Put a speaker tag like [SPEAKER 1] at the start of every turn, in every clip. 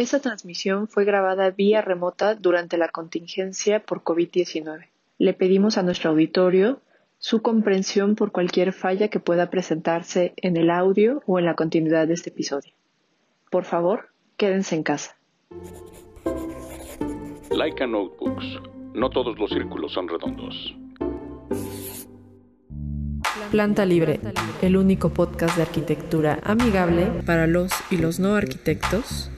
[SPEAKER 1] Esta transmisión fue grabada vía remota durante la contingencia por COVID-19. Le pedimos a nuestro auditorio su comprensión por cualquier falla que pueda presentarse en el audio o en la continuidad de este episodio. Por favor, quédense en casa.
[SPEAKER 2] Laika Notebooks. No todos los círculos son redondos.
[SPEAKER 1] Planta Libre, el único podcast de arquitectura amigable para los y los no arquitectos,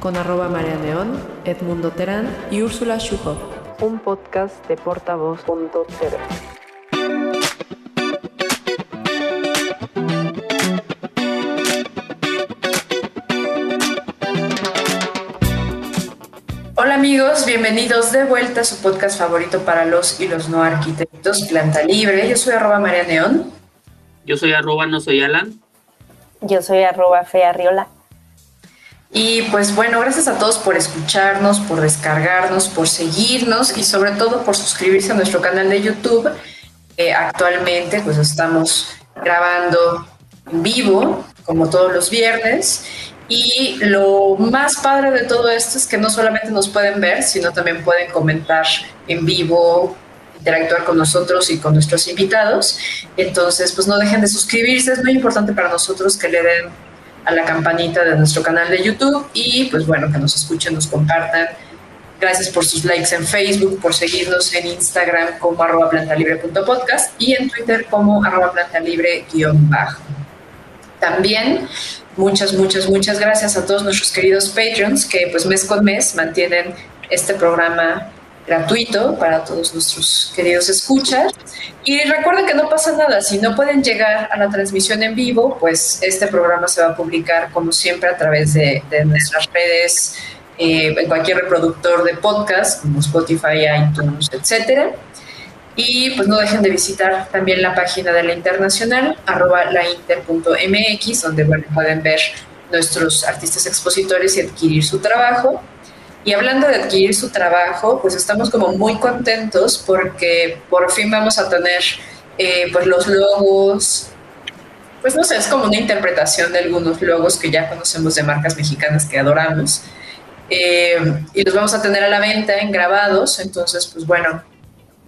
[SPEAKER 1] con arroba María Neón, Edmundo Terán y Úrsula Schuhoff. Un podcast de portavoz.tv. Hola amigos, bienvenidos de vuelta a su podcast favorito para los y los no arquitectos, Planta Libre. Yo soy arroba María Neón.
[SPEAKER 3] Yo soy arroba no soy Alan.
[SPEAKER 4] Yo soy arroba Fearriola.
[SPEAKER 1] Y pues bueno, gracias a todos por escucharnos, por descargarnos, por seguirnos y sobre todo por suscribirse a nuestro canal de YouTube. actualmente pues estamos grabando en vivo, como todos los viernes. Y lo más padre de todo esto es que no solamente nos pueden ver, sino también pueden comentar en vivo, interactuar con nosotros y con nuestros invitados. Entonces, pues no dejen de suscribirse, es muy importante para nosotros que le den a la campanita de nuestro canal de YouTube y pues bueno, que nos escuchen, nos compartan. Gracias por sus likes en Facebook, por seguirnos en Instagram como arroba plantalibre.podcast y en Twitter como arroba plantalibre-bajo. También muchas, muchas, muchas gracias a todos nuestros queridos Patreons que pues mes con mes mantienen este programa gratuito para todos nuestros queridos escuchas. Y recuerden que no pasa nada, si no pueden llegar a la transmisión en vivo, pues este programa se va a publicar como siempre a través de, nuestras redes, eh, en cualquier reproductor de podcast, como Spotify, iTunes, etcétera. Y pues no dejen de visitar también la página de la Internacional, arroba lainter.mx, donde pueden ver nuestros artistas expositores y adquirir su trabajo. Y hablando de adquirir su trabajo, pues estamos como muy contentos porque por fin vamos a tener eh, pues los logos, pues no sé, es como una interpretación de algunos logos que ya conocemos de marcas mexicanas que adoramos. Eh, y los vamos a tener a la venta en grabados, entonces pues bueno,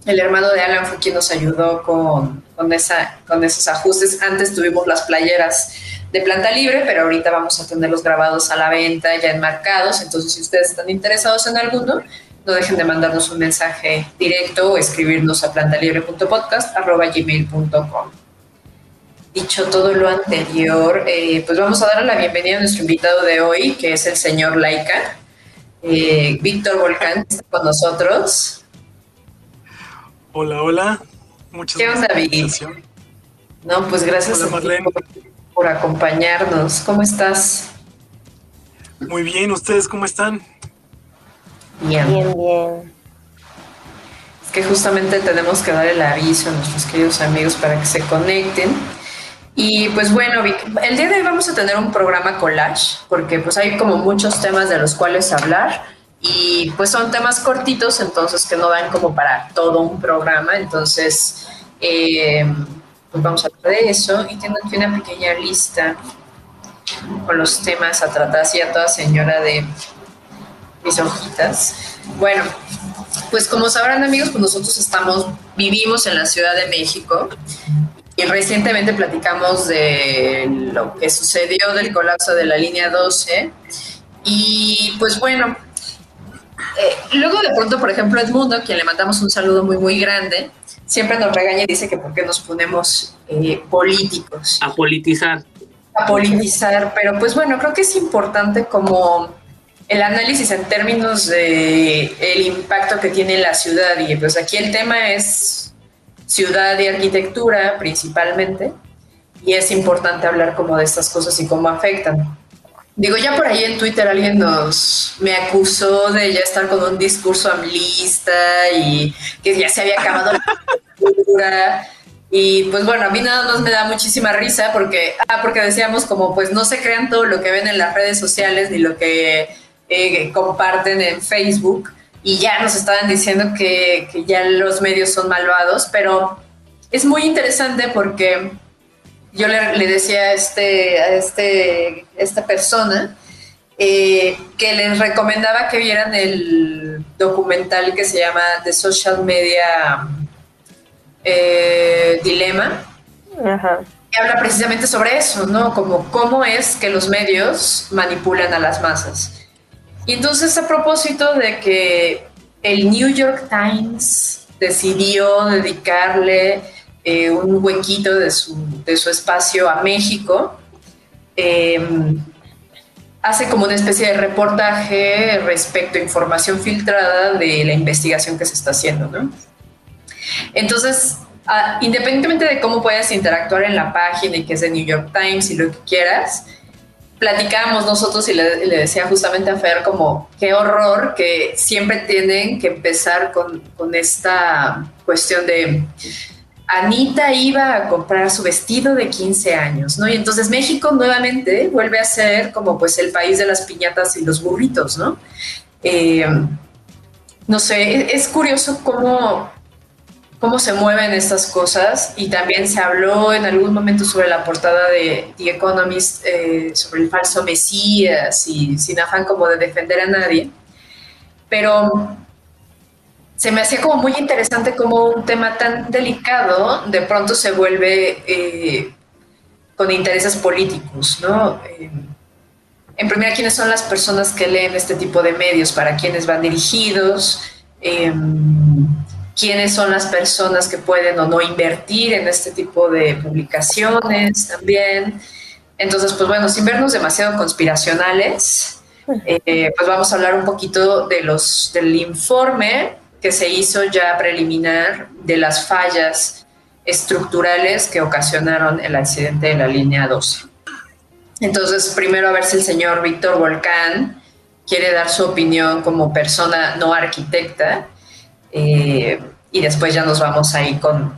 [SPEAKER 1] el hermano de Alan fue quien nos ayudó con, con, esa, con esos ajustes. Antes tuvimos las playeras de planta libre, pero ahorita vamos a tenerlos grabados a la venta, ya enmarcados. Entonces, si ustedes están interesados en alguno, no dejen de mandarnos un mensaje directo o escribirnos a plantalibre.podcast.gmail.com. Dicho todo lo anterior, eh, pues vamos a dar la bienvenida a nuestro invitado de hoy, que es el señor Laika. Eh, Víctor Volcán está con nosotros.
[SPEAKER 5] Hola, hola.
[SPEAKER 1] Muchas gracias. No, pues gracias a ti por, acompañarnos. ¿Cómo estás?
[SPEAKER 5] Muy bien, ¿ustedes cómo están?
[SPEAKER 4] Bien. Bien, bien.
[SPEAKER 1] Es que justamente tenemos que dar el aviso a nuestros queridos amigos para que se conecten. Y pues bueno, el día de hoy vamos a tener un programa collage, porque pues hay como muchos temas de los cuales hablar y pues son temas cortitos, entonces que no dan como para todo un programa, entonces eh, pues vamos a hablar de eso. Y tengo aquí una pequeña lista con los temas a tratar, así a toda señora de mis hojitas. Bueno, pues como sabrán amigos, pues nosotros estamos, vivimos en la Ciudad de México. Y recientemente platicamos de lo que sucedió del colapso de la línea 12 y pues bueno, eh, luego de pronto, por ejemplo, Edmundo, quien le mandamos un saludo muy, muy grande, siempre nos regaña y dice que por qué nos ponemos eh, políticos.
[SPEAKER 3] A politizar.
[SPEAKER 1] A politizar, pero pues bueno, creo que es importante como el análisis en términos de el impacto que tiene la ciudad y pues aquí el tema es ciudad y arquitectura principalmente y es importante hablar como de estas cosas y cómo afectan. Digo, ya por ahí en Twitter alguien nos me acusó de ya estar con un discurso amlista y que ya se había acabado la cultura. Y pues bueno, a mí nada más me da muchísima risa porque, ah, porque decíamos como pues no se crean todo lo que ven en las redes sociales ni lo que eh, comparten en Facebook y ya nos estaban diciendo que, que ya los medios son malvados, pero es muy interesante porque yo le, decía a, este, a este, esta persona eh, que les recomendaba que vieran el documental que se llama The Social Media eh, Dilemma. Que habla precisamente sobre eso, ¿no? Como cómo es que los medios manipulan a las masas. Y entonces a propósito de que el New York Times decidió dedicarle eh, un huequito de su, de su, espacio a México, em, hace como una especie de reportaje respecto a información filtrada de la investigación que se está haciendo, ¿no? Entonces, independientemente de cómo puedas interactuar en la página y que es de New York Times y lo que quieras, platicábamos nosotros y le, decía justamente a Fer como qué horror que siempre tienen que empezar con, con esta cuestión de Anita iba a comprar su vestido de 15 años, ¿no? Y entonces México nuevamente vuelve a ser como pues el país de las piñatas y los burritos, ¿no? Eh, no sé, es curioso cómo, cómo se mueven estas cosas y también se habló en algún momento sobre la portada de The Economist, eh, sobre el falso Mesías y sin afán como de defender a nadie, pero se me hacía como muy interesante como un tema tan delicado de pronto se vuelve eh, con intereses políticos, ¿no? Eh, en primera, ¿quiénes son las personas que leen este tipo de medios? ¿Para quiénes van dirigidos? Em, ¿Quiénes son las personas que pueden o no invertir en este tipo de publicaciones también? Entonces, pues bueno, sin vernos demasiado conspiracionales, eh, pues vamos a hablar un poquito de los, del informe que se hizo ya preliminar de las fallas estructurales que ocasionaron el accidente de la línea 12. Entonces, primero a ver si el señor Víctor Volcán quiere dar su opinión como persona no arquitecta eh, y después ya nos vamos ahí con,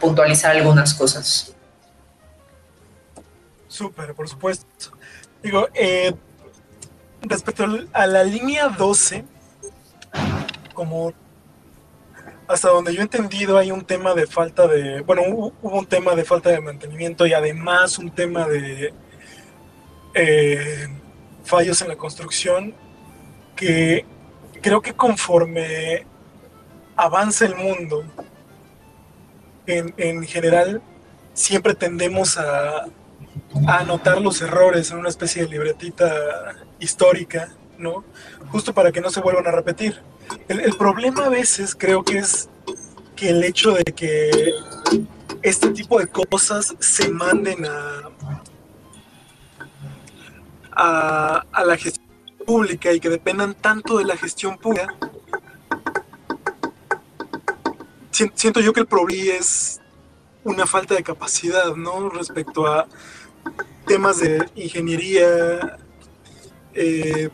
[SPEAKER 1] puntualizar algunas cosas.
[SPEAKER 5] Súper, por supuesto. Digo, eh, respecto a la línea 12, como hasta donde yo he entendido hay un tema de falta de, bueno, hubo un tema de falta de mantenimiento y además un tema de eh, fallos en la construcción que creo que conforme avanza el mundo, en, en general, siempre tendemos a, a anotar los errores en una especie de libretita histórica, ¿no? Justo para que no se vuelvan a repetir. El, problema a veces creo que es que el hecho de que este tipo de cosas se manden a, a, la gestión pública y que dependan tanto de la gestión pública, siento yo que el problema es una falta de capacidad, ¿no? Respecto a temas de ingeniería, eh,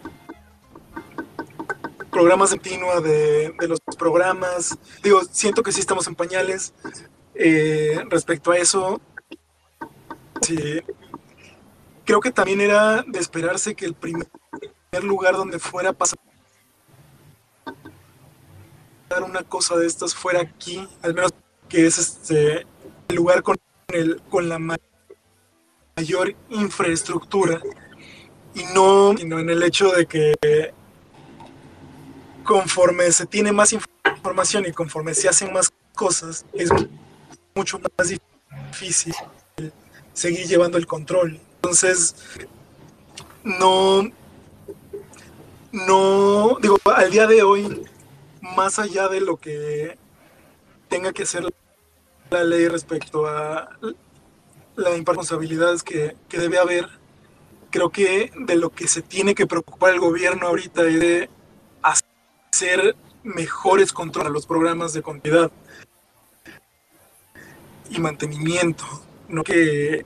[SPEAKER 5] programas de continua de, los programas. Digo, siento que sí estamos en pañales eh, respecto a eso. Sí. Creo que también era de esperarse que el primer lugar donde fuera pasar una cosa de estas fuera aquí, al menos que es este el lugar con, el, con la mayor infraestructura y no, sino en el hecho de que conforme se tiene más información y conforme se hacen más cosas, es mucho más difícil seguir llevando el control. Entonces, no, no, digo, al día de hoy, más allá de lo que tenga que hacer la ley respecto a la responsabilidades que, que debe haber, creo que de lo que se tiene que preocupar el gobierno ahorita es de hacer mejores controles a los programas de contabilidad y mantenimiento, no que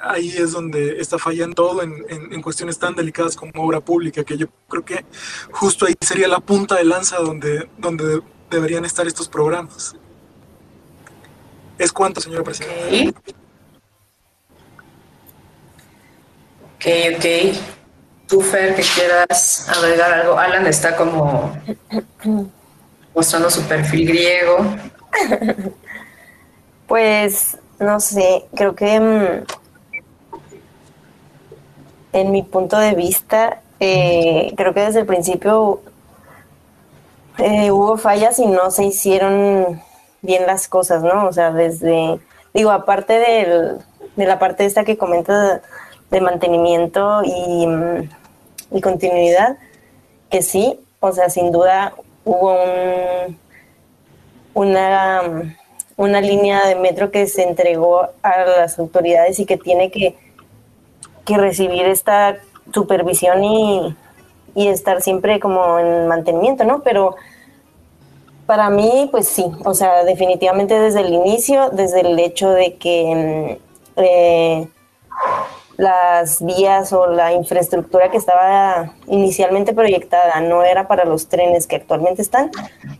[SPEAKER 5] ahí es donde está fallando todo en, en, cuestiones tan delicadas como obra pública, que yo creo que justo ahí sería la punta de lanza donde, donde deberían estar estos programas. ¿Es cuánto, señora presidenta?
[SPEAKER 1] Ok, ok tú, que quieras agregar algo. Alan está como mostrando su perfil griego.
[SPEAKER 4] Pues, no sé, creo que mm, en mi punto de vista, eh, creo que desde el principio eh, hubo fallas y no se hicieron bien las cosas, ¿no? O sea, desde, digo, aparte del, de la parte esta que comenta de mantenimiento y, y continuidad, que sí, o sea, sin duda hubo un, una, una línea de metro que se entregó a las autoridades y que tiene que, que recibir esta supervisión y, y estar siempre como en mantenimiento, ¿no? Pero para mí, pues sí, o sea, definitivamente desde el inicio, desde el hecho de que mm, eh, las vías o la infraestructura que estaba inicialmente proyectada no era para los trenes que actualmente están,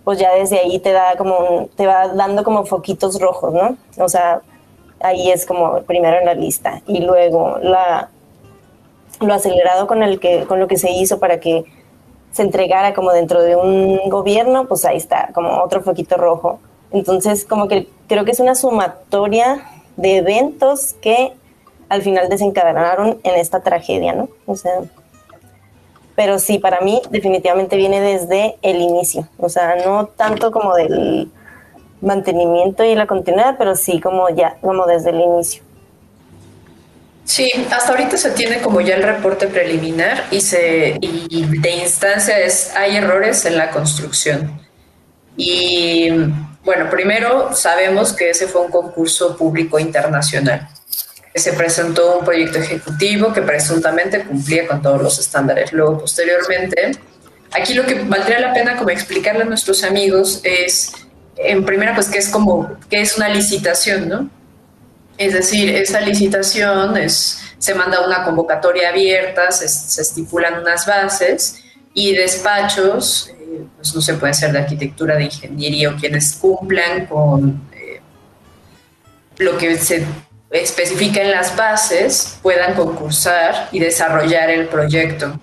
[SPEAKER 4] pues ya desde ahí te da como te va dando como foquitos rojos, ¿no? O sea, ahí es como primero en la lista y luego la lo acelerado con el que con lo que se hizo para que se entregara como dentro de un gobierno, pues ahí está, como otro foquito rojo. Entonces, como que creo que es una sumatoria de eventos que al final desencadenaron en esta tragedia, ¿no? O sea, pero sí, para mí definitivamente viene desde el inicio, o sea, no tanto como del mantenimiento y la continuidad, pero sí como ya, como desde el inicio.
[SPEAKER 1] Sí, hasta ahorita se tiene como ya el reporte preliminar y, se, y de instancia es, hay errores en la construcción. Y bueno, primero sabemos que ese fue un concurso público internacional. Se presentó un proyecto ejecutivo que presuntamente cumplía con todos los estándares. Luego, posteriormente, aquí lo que valdría la pena como explicarle a nuestros amigos es, en primera, pues que es como, que es una licitación, ¿no? Es decir, esa licitación es, se manda una convocatoria abierta, se, estipulan unas bases y despachos, eh, pues no se puede ser de arquitectura, de ingeniería o quienes cumplan con eh, lo que se especifica en las bases puedan concursar y desarrollar el proyecto.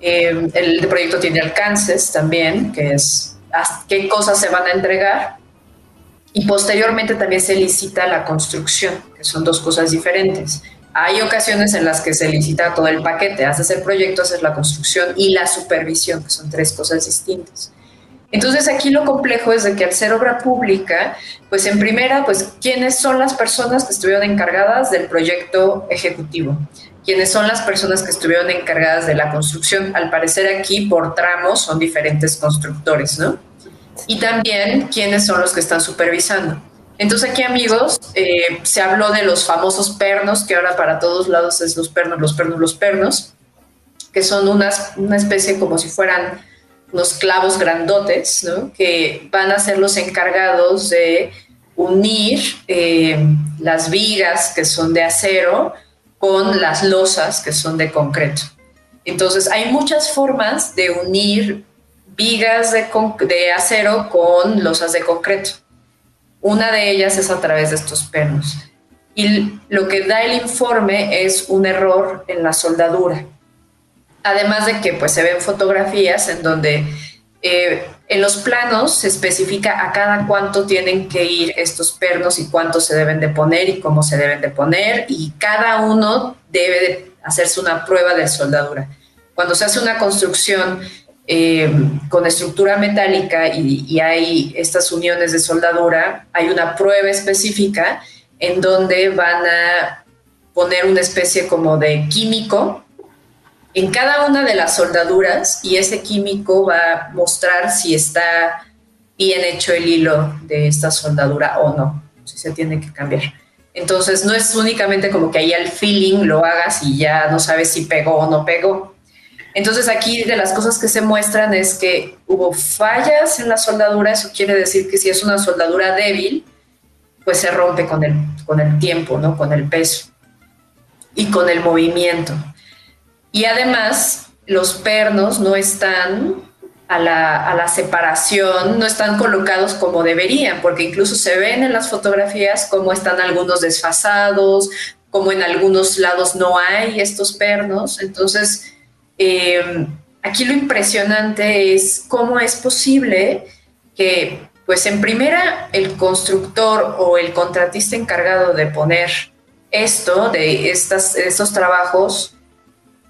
[SPEAKER 1] Eh, el proyecto tiene alcances también, que es qué cosas se van a entregar y posteriormente también se licita la construcción, que son dos cosas diferentes. Hay ocasiones en las que se licita todo el paquete, haces el proyecto, haces la construcción y la supervisión, que son tres cosas distintas. Entonces aquí lo complejo es de que al ser obra pública, pues en primera, pues quiénes son las personas que estuvieron encargadas del proyecto ejecutivo, quiénes son las personas que estuvieron encargadas de la construcción. Al parecer aquí por tramos son diferentes constructores, ¿no? y también quiénes son los que están supervisando. Entonces aquí amigos, eh, se habló de los famosos pernos, que ahora para todos lados es los pernos, los pernos, los pernos, que son una especie como si fueran unos clavos grandotes, ¿no? que van a ser los encargados de unir eh, las vigas que son de acero con las losas que son de concreto. Entonces hay muchas formas de unir vigas de, de acero con losas de concreto. Una de ellas es a través de estos pernos. Y lo que da el informe es un error en la soldadura. Además de que pues, se ven fotografías en donde eh, en los planos se especifica a cada cuánto tienen que ir estos pernos y cuánto se deben de poner y cómo se deben de poner y cada uno debe de hacerse una prueba de soldadura. Cuando se hace una construcción eh, con estructura metálica y, hay estas uniones de soldadura, hay una prueba específica en donde van a poner una especie como de químico en cada una de las soldaduras y ese químico va a mostrar si está bien hecho el hilo de esta soldadura o no, si se tiene que cambiar. Entonces no es únicamente como que ahí al feeling lo hagas y ya no sabes si pegó o no pegó, entonces aquí de las cosas que se muestran es que hubo fallas en la soldadura, eso quiere decir que si es una soldadura débil, pues se rompe con el, con el tiempo, ¿no? con el peso y con el movimiento. Y además los pernos no están a la, a la, separación, no están colocados como deberían, porque incluso se ven en las fotografías cómo están algunos desfasados, como en algunos lados no hay estos pernos. Entonces, eh, aquí lo impresionante es cómo es posible que, pues en primera, el constructor o el contratista encargado de poner esto, de estas, estos trabajos,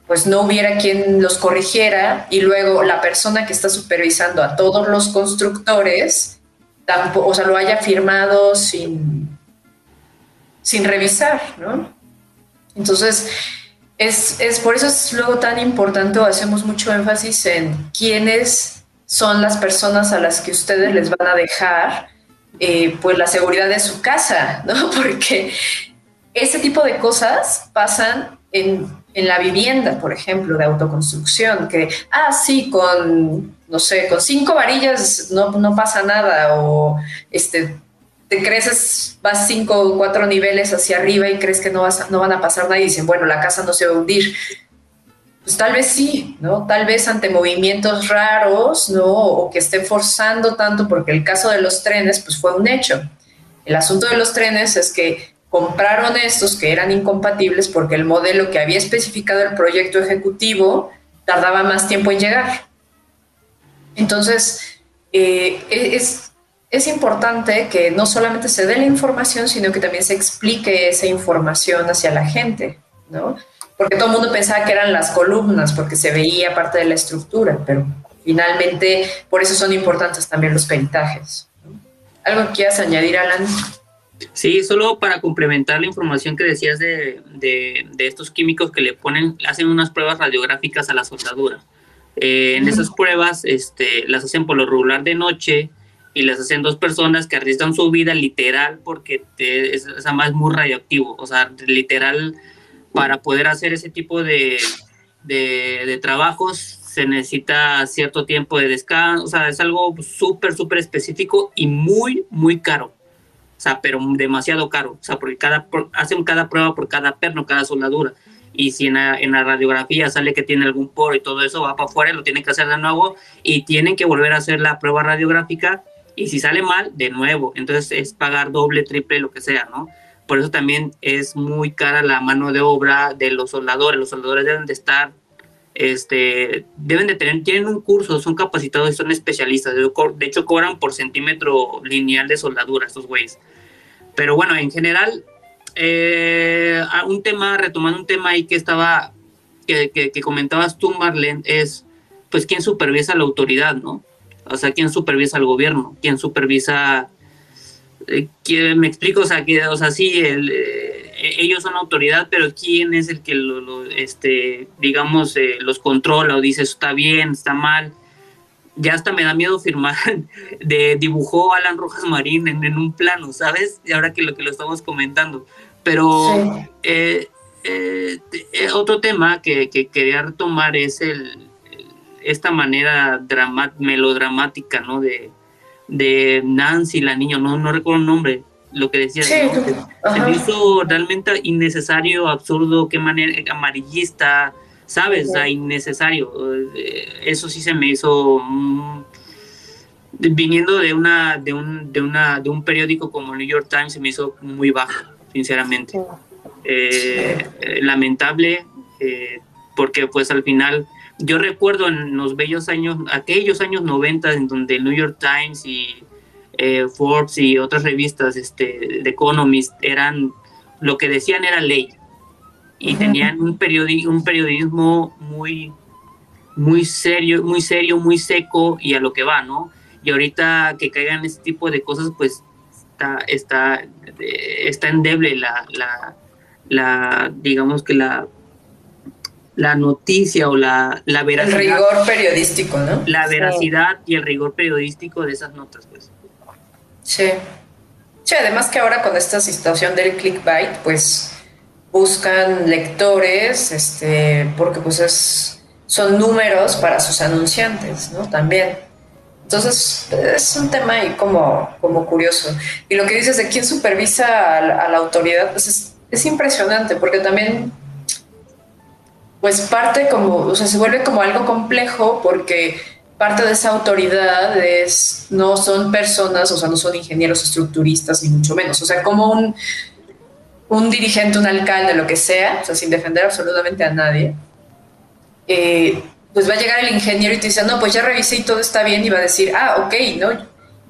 [SPEAKER 1] pues no hubiera quien los corrigiera y luego la persona que está supervisando a todos los constructores, tampoco, o sea, lo haya firmado sin, sin revisar, ¿no? Entonces, es, es, por eso es luego tan importante o hacemos mucho énfasis en quiénes son las personas a las que ustedes les van a dejar eh, pues la seguridad de su casa, ¿no? Porque ese tipo de cosas pasan en, en, la vivienda, por ejemplo, de autoconstrucción, que, ah, sí, con, no sé, con cinco varillas no, no pasa nada, o este, te creces, vas cinco o cuatro niveles hacia arriba y crees que no, vas no van a pasar nada y dicen, bueno, la casa no se va a hundir. Pues tal vez sí, ¿no? Tal vez ante movimientos raros, ¿no? O que estén forzando tanto, porque el caso de los trenes, pues fue un hecho. El asunto de los trenes es que compraron estos que eran incompatibles porque el modelo que había especificado el proyecto ejecutivo tardaba más tiempo en llegar. Entonces, eh, es, es importante que no solamente se dé la información, sino que también se explique esa información hacia la gente, ¿no? Porque todo el mundo pensaba que eran las columnas, porque se veía parte de la estructura, pero finalmente por eso son importantes también los peritajes. ¿Algo que quieras añadir, Alan?
[SPEAKER 3] Sí, solo para complementar la información que decías de, de, estos químicos que le ponen, hacen unas pruebas radiográficas a la soldadura. Eh, en esas pruebas este, las hacen por lo regular de noche, y las hacen dos personas que arriesgan su vida literal porque es, es, muy radioactivo, o sea, literal para poder hacer ese tipo de, de, trabajos se necesita cierto tiempo de descanso, o sea, es algo súper, súper específico y muy, muy caro. Sea, pero demasiado caro. O sea, porque cada, hacen cada prueba por cada perno, cada soldadura. Y si en la, en la, radiografía sale que tiene algún poro y todo eso, va para afuera, lo tienen que hacer de nuevo y tienen que volver a hacer la prueba radiográfica y si sale mal, de nuevo. Entonces es pagar doble, triple, lo que sea, ¿no? Por eso también es muy cara la mano de obra de los soldadores. Los soldadores deben de estar, este, deben de tener, tienen un curso, son capacitados son especialistas. De hecho, cobran por centímetro lineal de soldadura estos güeyes. Pero bueno, en general, eh, un tema, retomando un tema ahí que estaba, que, que, que comentabas tú, Marlene, es, pues, quién supervisa la autoridad, ¿no? O sea, ¿quién supervisa al gobierno? ¿Quién supervisa? Eh, me explico, o sea, que, o sea, sí, eh, ellos son autoridad, pero ¿quién es el que, lo, este, digamos, eh, los controla o dice, está bien, está mal? Ya hasta me da miedo firmar, de dibujó Alan Rojas Marín en, un plano, ¿sabes? Y ahora que lo que lo estamos comentando. Pero otro tema que, que quería retomar es el, esta manera melodramática, ¿no? De, de Nancy, la niña, no, no recuerdo el nombre, lo que decía. Se, me hizo realmente innecesario, absurdo, qué manera, amarillista, ¿sabes? innecesario. Eh, eso sí se me hizo... Mm, viniendo de una, de un, de una, de un periódico como New York Times se me hizo muy bajo, sinceramente. Eh, eh, lamentable, porque pues al final yo recuerdo en los bellos años, aquellos años 90 en donde el New York Times y eh, Forbes y otras revistas este, de Economist eran, lo que decían era ley. Y tenían un, periodi un periodismo muy, muy serio, muy serio, muy seco y a lo que va, ¿no? Y ahorita que caigan este tipo de cosas, pues está, está, está endeble la, la, la digamos que la la noticia o la, la veracidad.
[SPEAKER 1] El rigor periodístico, ¿no?
[SPEAKER 3] La veracidad y el rigor periodístico de esas notas, pues.
[SPEAKER 1] Sí. Sí, además que ahora con esta situación del clickbait, pues buscan lectores, este, porque pues es, son números para sus anunciantes, ¿no? También. Entonces, es un tema ahí como, como curioso. Y lo que dices de quién supervisa a la, autoridad, pues es, es impresionante, porque también pues parte como, o sea, se vuelve como algo complejo porque parte de esa autoridad es, no son personas, o sea, no son ingenieros estructuristas ni mucho menos, o sea, como un, un dirigente, un alcalde, lo que sea, o sea, sin defender absolutamente a nadie, eh, pues va a llegar el ingeniero y te dice, no, pues ya revisé y todo está bien y va a decir, ah, ok, ¿no?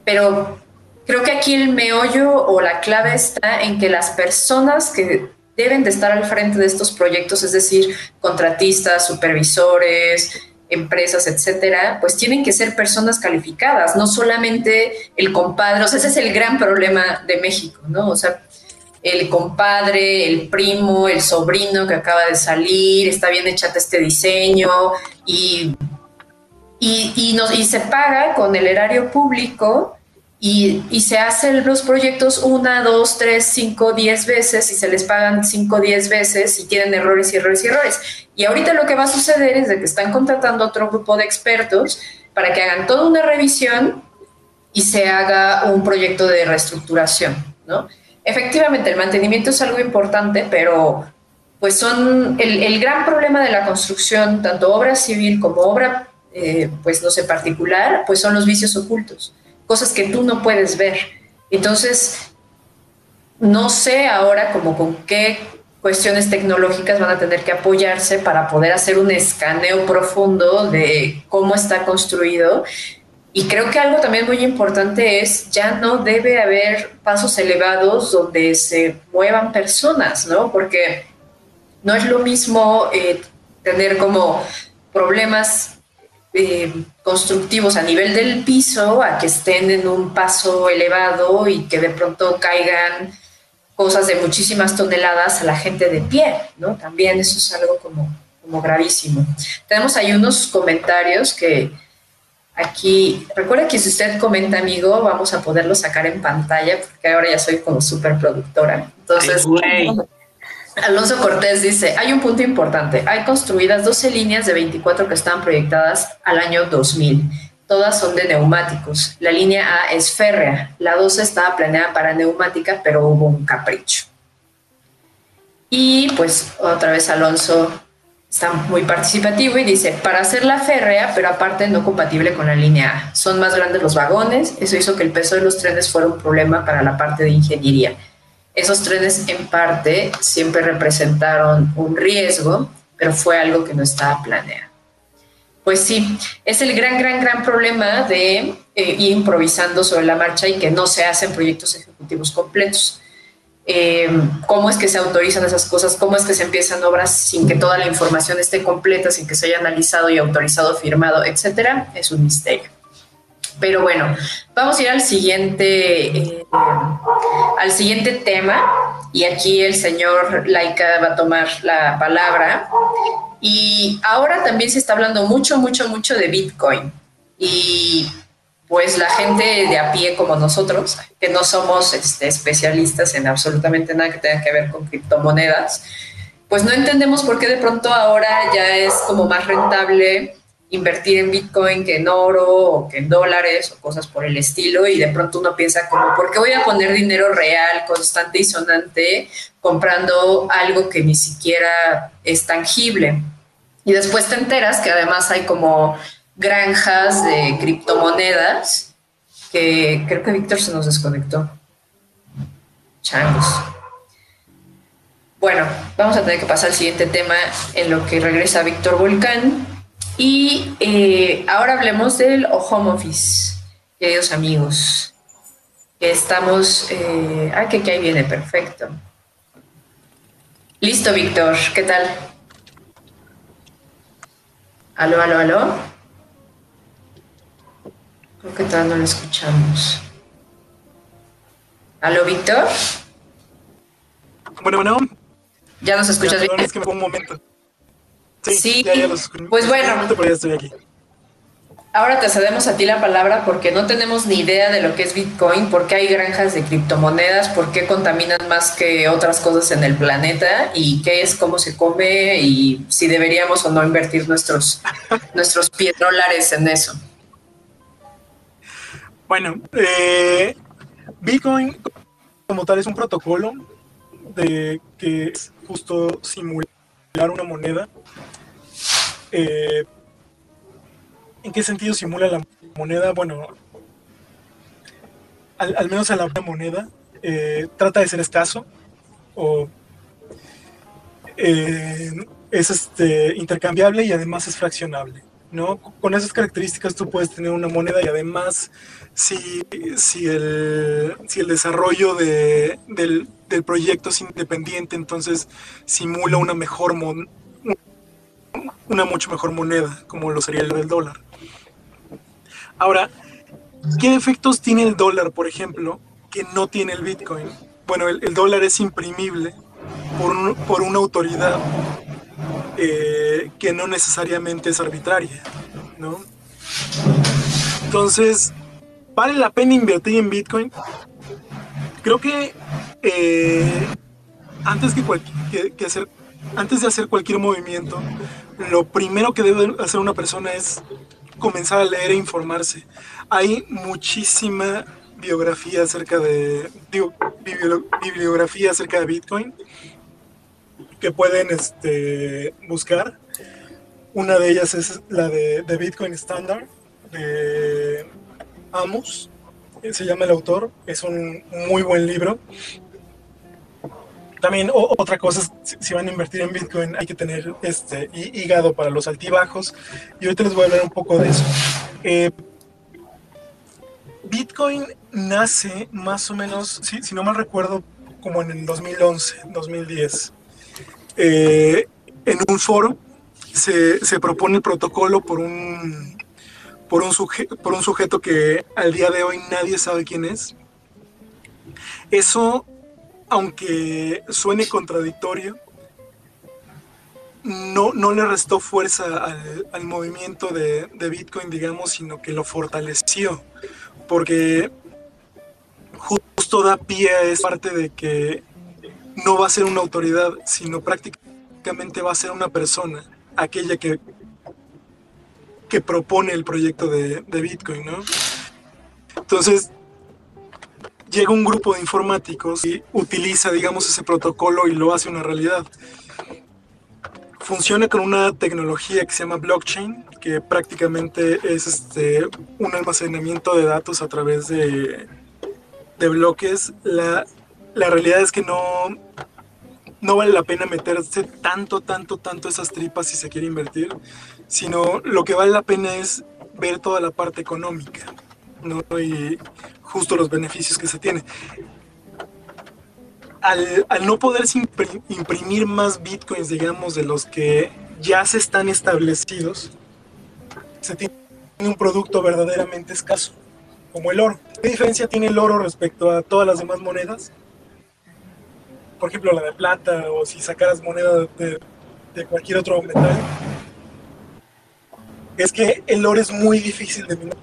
[SPEAKER 1] Pero creo que aquí el meollo o la clave está en que las personas que deben de estar al frente de estos proyectos, es decir, contratistas, supervisores, empresas, etcétera, pues tienen que ser personas calificadas, no solamente el compadre, o sea, ese es el gran problema de México, ¿no? O sea, el compadre, el primo, el sobrino que acaba de salir, está bien echate este diseño y, y, y, se paga con el erario público y, y, se hacen los proyectos una, dos, tres, cinco, diez veces y se les pagan cinco, diez veces y tienen errores y errores y errores. Y ahorita lo que va a suceder es de que están contratando otro grupo de expertos para que hagan toda una revisión y se haga un proyecto de reestructuración, ¿no? Efectivamente, el mantenimiento es algo importante, pero pues son el, gran problema de la construcción, tanto obra civil como obra, eh, pues no sé, particular, pues son los vicios ocultos, cosas que tú no puedes ver. Entonces, no sé ahora como con qué cuestiones tecnológicas van a tener que apoyarse para poder hacer un escaneo profundo de cómo está construido y creo que algo también muy importante es, ya no debe haber pasos elevados donde se muevan personas, ¿no? Porque no es lo mismo eh, tener como problemas eh, constructivos a nivel del piso a que estén en un paso elevado y que de pronto caigan cosas de muchísimas toneladas a la gente de pie, ¿no? También eso es algo como, como gravísimo. Tenemos ahí unos comentarios que Aquí, recuerda que si usted comenta, amigo, vamos a poderlo sacar en pantalla, porque ahora ya soy como súper productora. Entonces, Alonso Cortés dice, hay un punto importante, hay construidas 12 líneas de 24 que están proyectadas al año 2000. Todas son de neumáticos. La línea A es férrea, la 12 estaba planeada para neumática, pero hubo un capricho. Y pues otra vez Alonso está muy participativo y dice, para hacer la férrea, pero aparte no compatible con la línea A. Son más grandes los vagones, eso hizo que el peso de los trenes fuera un problema para la parte de ingeniería. Esos trenes en parte siempre representaron un riesgo, pero fue algo que no estaba planeado. Pues sí, es el gran, gran, gran problema de eh, ir improvisando sobre la marcha y que no se hacen proyectos ejecutivos completos. Eh, cómo es que se autorizan esas cosas, cómo es que se empiezan obras sin que toda la información esté completa, sin que se haya analizado y autorizado, firmado, etcétera, es un misterio. Pero bueno, vamos a ir al siguiente, eh, al siguiente tema y aquí el señor Laika va a tomar la palabra. Y ahora también se está hablando mucho, mucho, mucho de Bitcoin. Y pues la gente de a pie como nosotros, que no somos este, especialistas en absolutamente nada que tenga que ver con criptomonedas, pues no entendemos por qué de pronto ahora ya es como más rentable invertir en Bitcoin que en oro o que en dólares o cosas por el estilo y de pronto uno piensa como, ¿por qué voy a poner dinero real, constante y sonante comprando algo que ni siquiera es tangible? Y después te enteras que además hay como granjas de criptomonedas que creo que Víctor se nos desconectó. Changos. Bueno, vamos a tener que pasar al siguiente tema en lo que regresa Víctor Volcán. Y eh, ahora hablemos del home office, queridos amigos. Estamos. Eh, ah, que, que ahí viene, perfecto. Listo, Víctor, ¿qué tal? Aló, aló, aló. Creo que todavía no lo escuchamos. ¿Aló, Víctor?
[SPEAKER 5] Bueno, bueno.
[SPEAKER 1] ¿Ya nos escuchas bien?
[SPEAKER 5] Es que me fue un momento. Sí,
[SPEAKER 1] sí
[SPEAKER 5] ya, ya los,
[SPEAKER 1] pues bueno.
[SPEAKER 5] Momento, ya estoy aquí.
[SPEAKER 1] Ahora te cedemos a ti la palabra porque no tenemos ni idea de lo que es Bitcoin, por qué hay granjas de criptomonedas, por qué contaminan más que otras cosas en el planeta y qué es, cómo se come y si deberíamos o no invertir nuestros, nuestros dólares en eso.
[SPEAKER 5] Bueno, eh, Bitcoin como tal es un protocolo de que es justo simular una moneda. Eh, ¿En qué sentido simula la moneda? Bueno, al, menos a la moneda eh, trata de ser escaso o es este, intercambiable y además es fraccionable. ¿No? Con esas características tú puedes tener una moneda y además si, si, el, si el desarrollo de, del, del, proyecto es independiente, entonces simula una mejor mon, una mucho mejor moneda, como lo sería el dólar. Ahora, ¿qué efectos tiene el dólar, por ejemplo, que no tiene el Bitcoin? Bueno, el, dólar es imprimible por, por una autoridad eh, que no necesariamente es arbitraria, ¿no? Entonces, ¿vale la pena invertir en Bitcoin? Creo que eh, antes, hacer, antes de hacer cualquier movimiento, lo primero que debe hacer una persona es comenzar a leer e informarse. Hay muchísima biografía acerca de digo, bibliografía acerca de Bitcoin que pueden este, buscar. Una de ellas es la de, de Bitcoin Standard de Amos, se llama el autor, es un muy buen libro. También otra cosa es, si van a invertir en Bitcoin hay que tener este hígado para los altibajos y ahorita les voy a hablar un poco de eso. Eh, Bitcoin nace más o menos, si, si no mal recuerdo, como en el 2011, 2010 eh, en un foro se, se, propone el protocolo por un, por, un sujeto, por un sujeto que al día de hoy nadie sabe quién es. Eso, aunque suene contradictorio, no, no le restó fuerza al, al movimiento de, de, Bitcoin, digamos, sino que lo fortaleció, porque justo da pie a esa parte de que no va a ser una autoridad, sino prácticamente va a ser una persona, aquella que, que propone el proyecto de, de Bitcoin, ¿no? Entonces, llega un grupo de informáticos y utiliza, digamos, ese protocolo y lo hace una realidad. Funciona con una tecnología que se llama blockchain, que prácticamente es este, un almacenamiento de datos a través de, de bloques. La, la realidad es que no, no vale la pena meterse tanto, tanto, tanto esas tripas si se quiere invertir, sino lo que vale la pena es ver toda la parte económica ¿no? y justo los beneficios que se tiene. Al, al no poderse imprimir más bitcoins, digamos, de los que ya se están establecidos, se tiene un producto verdaderamente escaso, como el oro. ¿Qué diferencia tiene el oro respecto a todas las demás monedas? Por ejemplo, la de plata, o si sacaras moneda de, de cualquier otro metal, es que el oro es muy difícil de minar.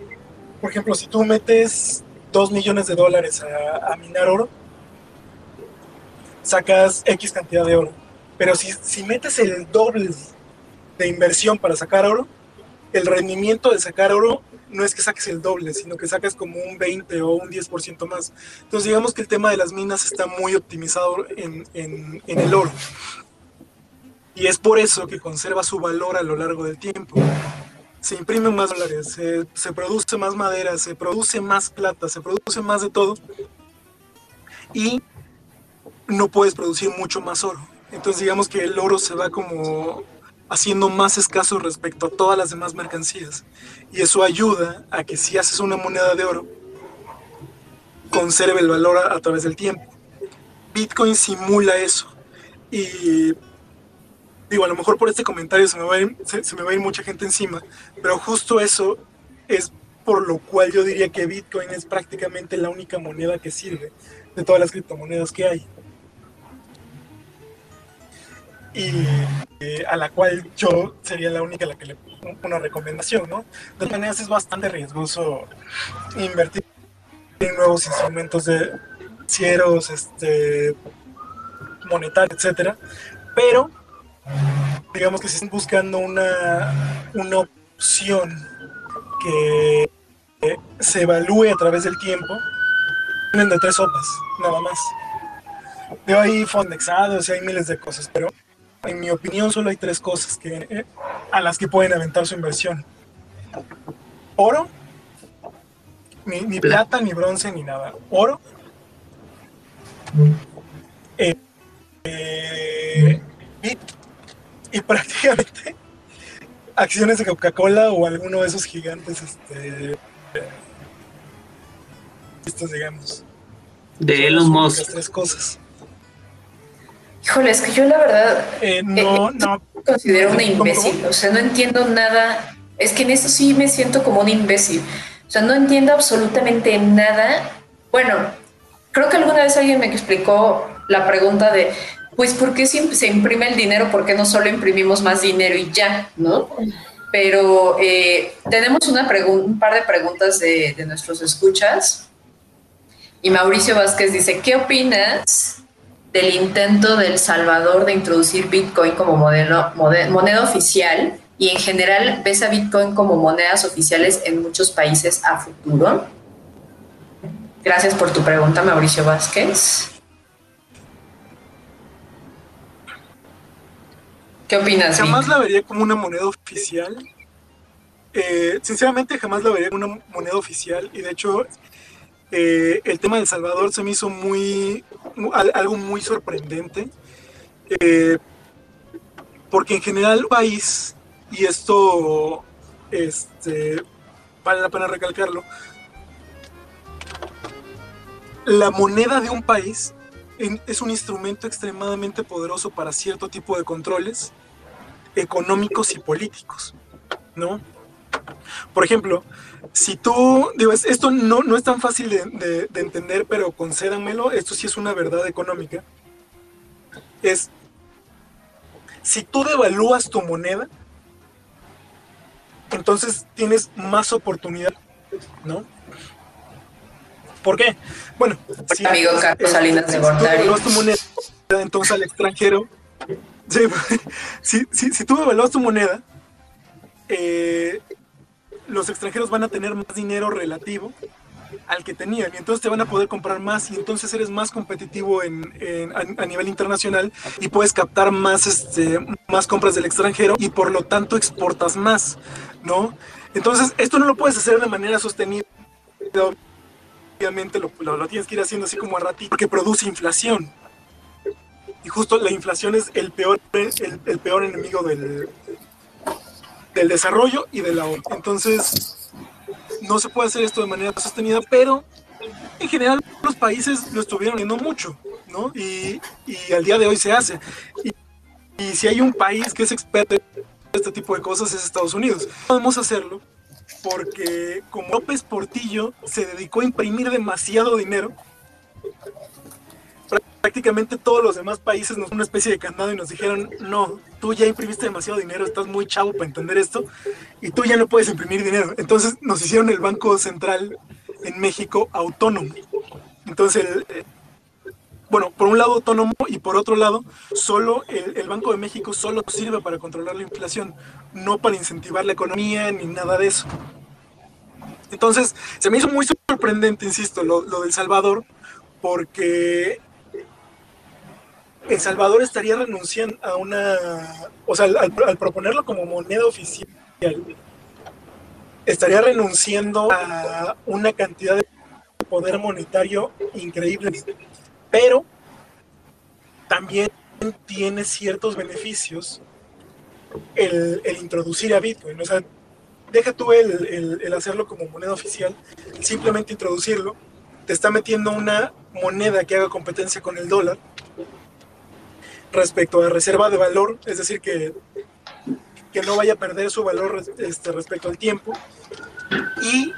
[SPEAKER 5] Por ejemplo, si tú metes 2 millones de dólares a, a, minar oro, sacas X cantidad de oro. Pero si, si metes el doble de inversión para sacar oro, el rendimiento de sacar oro no es que saques el doble, sino que sacas como un 20 o un 10% más. Entonces digamos que el tema de las minas está muy optimizado en, en, el oro. Y es por eso que conserva su valor a lo largo del tiempo. Se imprimen más dólares, se, se produce más madera, se produce más plata, se produce más de todo. Y no puedes producir mucho más oro. Entonces digamos que el oro se va como haciendo más escaso respecto a todas las demás mercancías. Y eso ayuda a que si haces una moneda de oro, conserve el valor a, través del tiempo. Bitcoin simula eso. Y digo, a lo mejor por este comentario se me, va a ir, se, me va a ir mucha gente encima, pero justo eso es por lo cual yo diría que Bitcoin es prácticamente la única moneda que sirve de todas las criptomonedas que hay. y eh, a la cual yo sería la única a la que le una recomendación, ¿no? De todas maneras es bastante riesgoso invertir en nuevos instrumentos de cieros, este, monetarios, etcétera, pero digamos que si están buscando una, una opción que eh, se evalúe a través del tiempo, tienen de tres sopas, nada más. De ahí fondexados y hay miles de cosas, pero en mi opinión, solo hay tres cosas que, eh, a las que pueden aventar su inversión. Oro, ni, ni plata, ni bronce, ni nada. Oro, eh, eh, y, y, prácticamente acciones de Coca-Cola o alguno de esos gigantes, este, estos digamos.
[SPEAKER 3] De Elon Musk.
[SPEAKER 5] tres cosas.
[SPEAKER 1] Híjole, es que yo la verdad
[SPEAKER 5] eh, no,
[SPEAKER 1] eh, no considero una imbécil, o sea, no entiendo nada. Es que en eso sí me siento como un imbécil. O sea, no entiendo absolutamente nada. Bueno, creo que alguna vez alguien me explicó la pregunta de, pues, ¿por qué se imprime el dinero? ¿Por qué no solo imprimimos más dinero y ya? ¿No? Pero eh, tenemos una un par de preguntas de, de nuestros escuchas. Y Mauricio Vázquez dice, ¿qué opinas del intento de El Salvador de introducir Bitcoin como modelo, moneda oficial y en general ves a Bitcoin como monedas oficiales en muchos países a futuro? Gracias por tu pregunta, Mauricio Vázquez. ¿Qué opinas?
[SPEAKER 5] Jamás la vería como una moneda oficial. Eh, sinceramente, jamás la vería como una moneda oficial y de hecho eh, el tema de El Salvador se me hizo muy, algo muy sorprendente, eh, porque en general el país, y esto este, vale la pena recalcarlo, la moneda de un país es un instrumento extremadamente poderoso para cierto tipo de controles económicos y políticos, ¿no? Por ejemplo, si tú, digo, esto no, no es tan fácil de, entender, pero concédanmelo, esto sí es una verdad económica, es, si tú devalúas tu moneda, entonces tienes más oportunidad, ¿no? ¿Por qué? Bueno,
[SPEAKER 1] si, amigo Carlos Salinas de
[SPEAKER 5] tu moneda, entonces al extranjero, si, si tú devalúas tu moneda, eh, los extranjeros van a tener más dinero relativo al que tenían y entonces te van a poder comprar más y entonces eres más competitivo en, a, nivel internacional y puedes captar más, este, más compras del extranjero y por lo tanto exportas más, ¿no? Entonces esto no lo puedes hacer de manera sostenida. Obviamente lo, lo, tienes que ir haciendo así como a ratito porque produce inflación. Y justo la inflación es el peor, el peor enemigo del, del desarrollo y del ahorro. Entonces, no se puede hacer esto de manera sostenida, pero en general los países lo estuvieron viendo mucho, ¿no? Y, al día de hoy se hace. Y, si hay un país que es experto en este tipo de cosas es Estados Unidos. Podemos hacerlo porque como López Portillo se dedicó a imprimir demasiado dinero, prácticamente todos los demás países nos una especie de candado y nos dijeron, no, tú ya imprimiste demasiado dinero, estás muy chavo para entender esto, y tú ya no puedes imprimir dinero. Entonces nos hicieron el Banco Central en México autónomo. Entonces, eh, bueno, por un lado autónomo y por otro lado, solo el, el, Banco de México solo sirve para controlar la inflación, no para incentivar la economía ni nada de eso. Entonces, se me hizo muy sorprendente, insisto, lo, lo del Salvador, porque el Salvador estaría renunciando a una, o sea, al, proponerlo como moneda oficial, estaría renunciando a una cantidad de poder monetario increíble, pero también tiene ciertos beneficios el, introducir a Bitcoin. O sea, deja tú el, hacerlo como moneda oficial, simplemente introducirlo, te está metiendo una moneda que haga competencia con el dólar respecto a reserva de valor, es decir, que, que no vaya a perder su valor este, respecto al tiempo. Y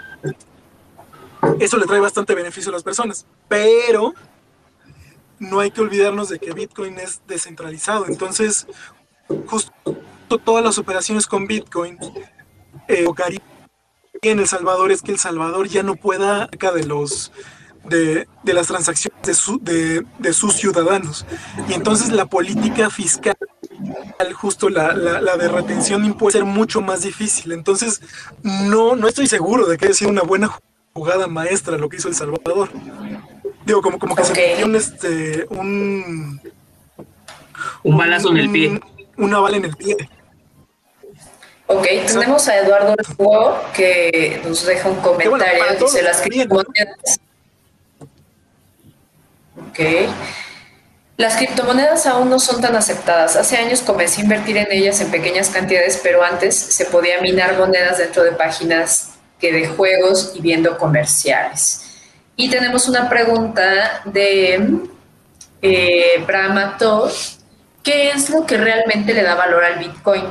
[SPEAKER 5] eso le trae bastante beneficio a las personas. Pero no hay que olvidarnos de que Bitcoin es descentralizado. Entonces, justo todas las operaciones con Bitcoin, eh, en El Salvador es que El Salvador ya no pueda de los de, las transacciones de, de, sus ciudadanos. Y entonces la política fiscal, justo la, de retención de impuestos, ser mucho más difícil. Entonces, no, no estoy seguro de que haya sido una buena jugada maestra lo que hizo El Salvador. Digo, como, como que se metió un, este, un,
[SPEAKER 3] un balazo en el pie.
[SPEAKER 5] Una bala en el pie.
[SPEAKER 1] Ok, tenemos a Eduardo Lugo que nos deja un comentario. Dice las criptomonedas Ok. Las criptomonedas aún no son tan aceptadas. Hace años comencé a invertir en ellas en pequeñas cantidades, pero antes se podía minar monedas dentro de páginas que de juegos y viendo comerciales. Y tenemos una pregunta de eh, Brahmator. ¿Qué es lo que realmente le da valor al Bitcoin?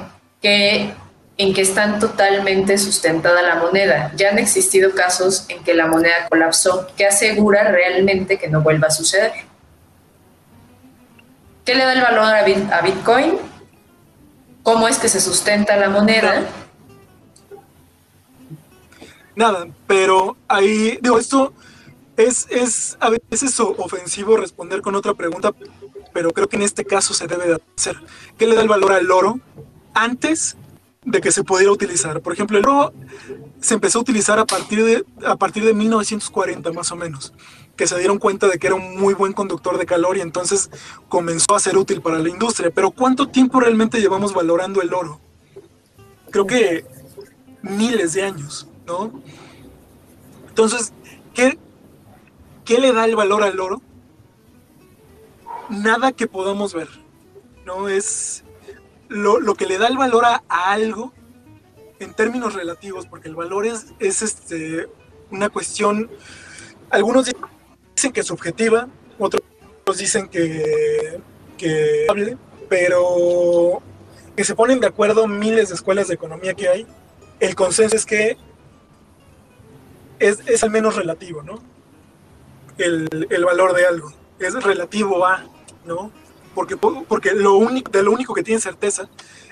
[SPEAKER 1] ¿Qué en que están totalmente sustentada la moneda. Ya han existido casos en que la moneda colapsó, que asegura realmente que no vuelva a suceder. ¿Qué le da el valor a Bitcoin? ¿Cómo es que se sustenta la moneda?
[SPEAKER 5] Nada, pero ahí, digo, esto es, es a veces ofensivo responder con otra pregunta, pero creo que en este caso se debe de hacer. ¿Qué le da el valor al oro antes de que se pudiera utilizar. Por ejemplo, el oro se empezó a utilizar a partir de, a partir de 1940 más o menos, que se dieron cuenta de que era un muy buen conductor de calor y entonces comenzó a ser útil para la industria. Pero ¿cuánto tiempo realmente llevamos valorando el oro? Creo que miles de años, ¿no? Entonces, ¿qué, qué le da el valor al oro? Nada que podamos ver, ¿no? Es lo, que le da el valor a, algo en términos relativos, porque el valor es, es este, una cuestión, algunos dicen que es subjetiva, otros dicen que, que pero que se ponen de acuerdo miles de escuelas de economía que hay, el consenso es que es, es al menos relativo, ¿no? El, el valor de algo, es relativo a, ¿no? Porque, porque lo único, de lo único que tienes certeza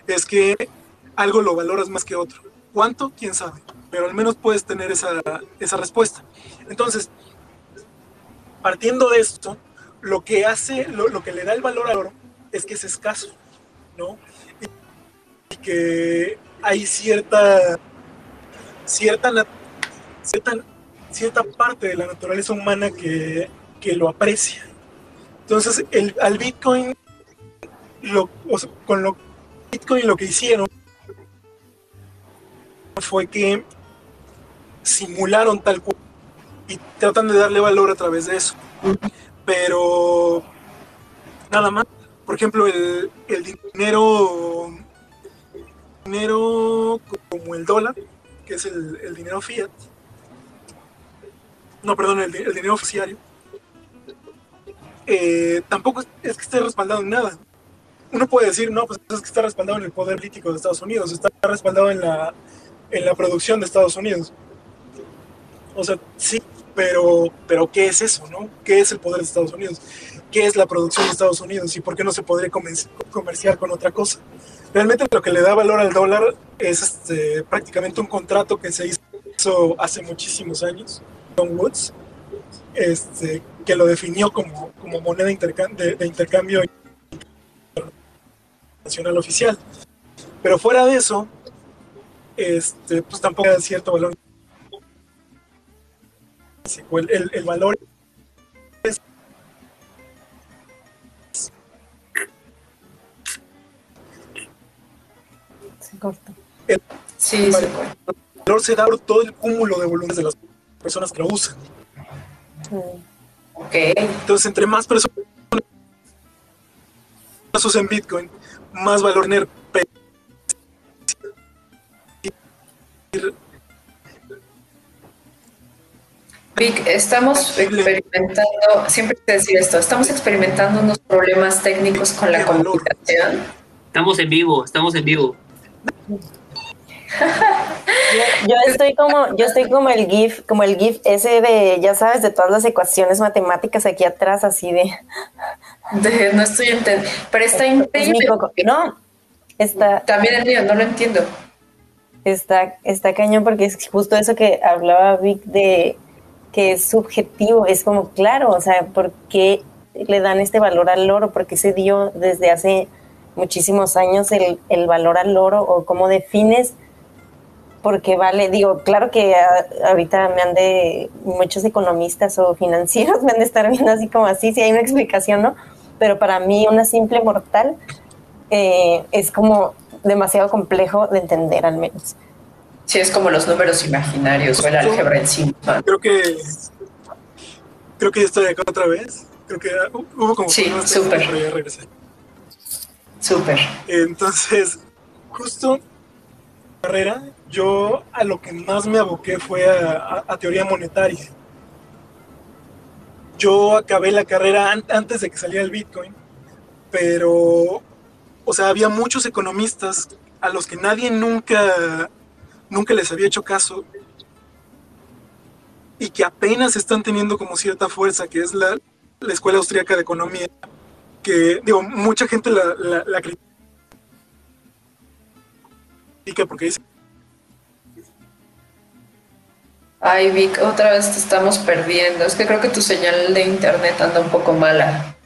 [SPEAKER 5] es que algo lo valoras más que otro. ¿Cuánto? ¿Quién sabe? Pero al menos puedes tener esa, esa respuesta. Entonces, partiendo de esto, lo que hace, lo, que le da el valor al oro es que es escaso, ¿no? Y, que hay cierta, cierta, cierta, cierta parte de la naturaleza humana que, que lo aprecia, entonces, el, al Bitcoin, lo, con lo Bitcoin lo que hicieron fue que simularon tal cual y tratan de darle valor a través de eso. Pero nada más, por ejemplo, el, dinero dinero como el dólar, que es el, dinero fiat, no, perdón, el, el dinero oficiario, eh, tampoco es que esté respaldado en nada. Uno puede decir, no, pues es que está respaldado en el poder político de Estados Unidos, está respaldado en la, en la producción de Estados Unidos. O sea, sí, pero, pero ¿qué es eso, no? ¿Qué es el poder de Estados Unidos? ¿Qué es la producción de Estados Unidos? ¿Y por qué no se podría comerciar con otra cosa? Realmente lo que le da valor al dólar es este, prácticamente un contrato que se hizo hace muchísimos años, John Woods, este, que lo definió como, como moneda de, intercambio nacional oficial. Pero fuera de eso, este, pues tampoco hay cierto valor. El, el, valor es
[SPEAKER 4] se corta.
[SPEAKER 5] El, sí, valor se da por todo el cúmulo de volúmenes de las personas que lo usan. Entonces, entre más personas usen Bitcoin, más valor tener.
[SPEAKER 1] Vic, estamos experimentando, siempre te decía esto, estamos experimentando unos problemas técnicos con la comunicación.
[SPEAKER 3] Estamos en vivo, estamos en vivo.
[SPEAKER 4] Yo, estoy como, yo estoy como el GIF, como el GIF ese de, ya sabes, de todas las ecuaciones matemáticas aquí atrás, así de.
[SPEAKER 1] no estoy entendiendo. Pero está increíble.
[SPEAKER 4] no, está.
[SPEAKER 1] También el mío, no lo entiendo.
[SPEAKER 4] Está, está cañón porque es justo eso que hablaba Vic de que es subjetivo, es como claro, o sea, ¿por qué le dan este valor al oro? ¿Por qué se dio desde hace muchísimos años el, el valor al oro o cómo defines porque vale, digo, claro que ahorita me han de, muchos economistas o financieros me han de estar viendo así como así, si hay una explicación, ¿no? Pero para mí una simple mortal eh, es como demasiado complejo de entender al menos.
[SPEAKER 1] Sí, es como los números imaginarios o el álgebra en sí.
[SPEAKER 5] Creo que creo que estoy acá otra vez. Creo que hubo como...
[SPEAKER 1] Sí, súper.
[SPEAKER 5] ya regresé.
[SPEAKER 1] Súper.
[SPEAKER 5] Entonces, justo carrera, yo a lo que más me aboqué fue a, teoría monetaria. Yo acabé la carrera antes de que saliera el Bitcoin, pero, o sea, había muchos economistas a los que nadie nunca, nunca les había hecho caso y que apenas están teniendo como cierta fuerza, que es la, Escuela Austríaca de Economía, que, digo, mucha gente la, la critica porque dice...
[SPEAKER 1] Ay, Vic, otra vez te estamos perdiendo. Es que creo que tu señal de internet anda un poco mala.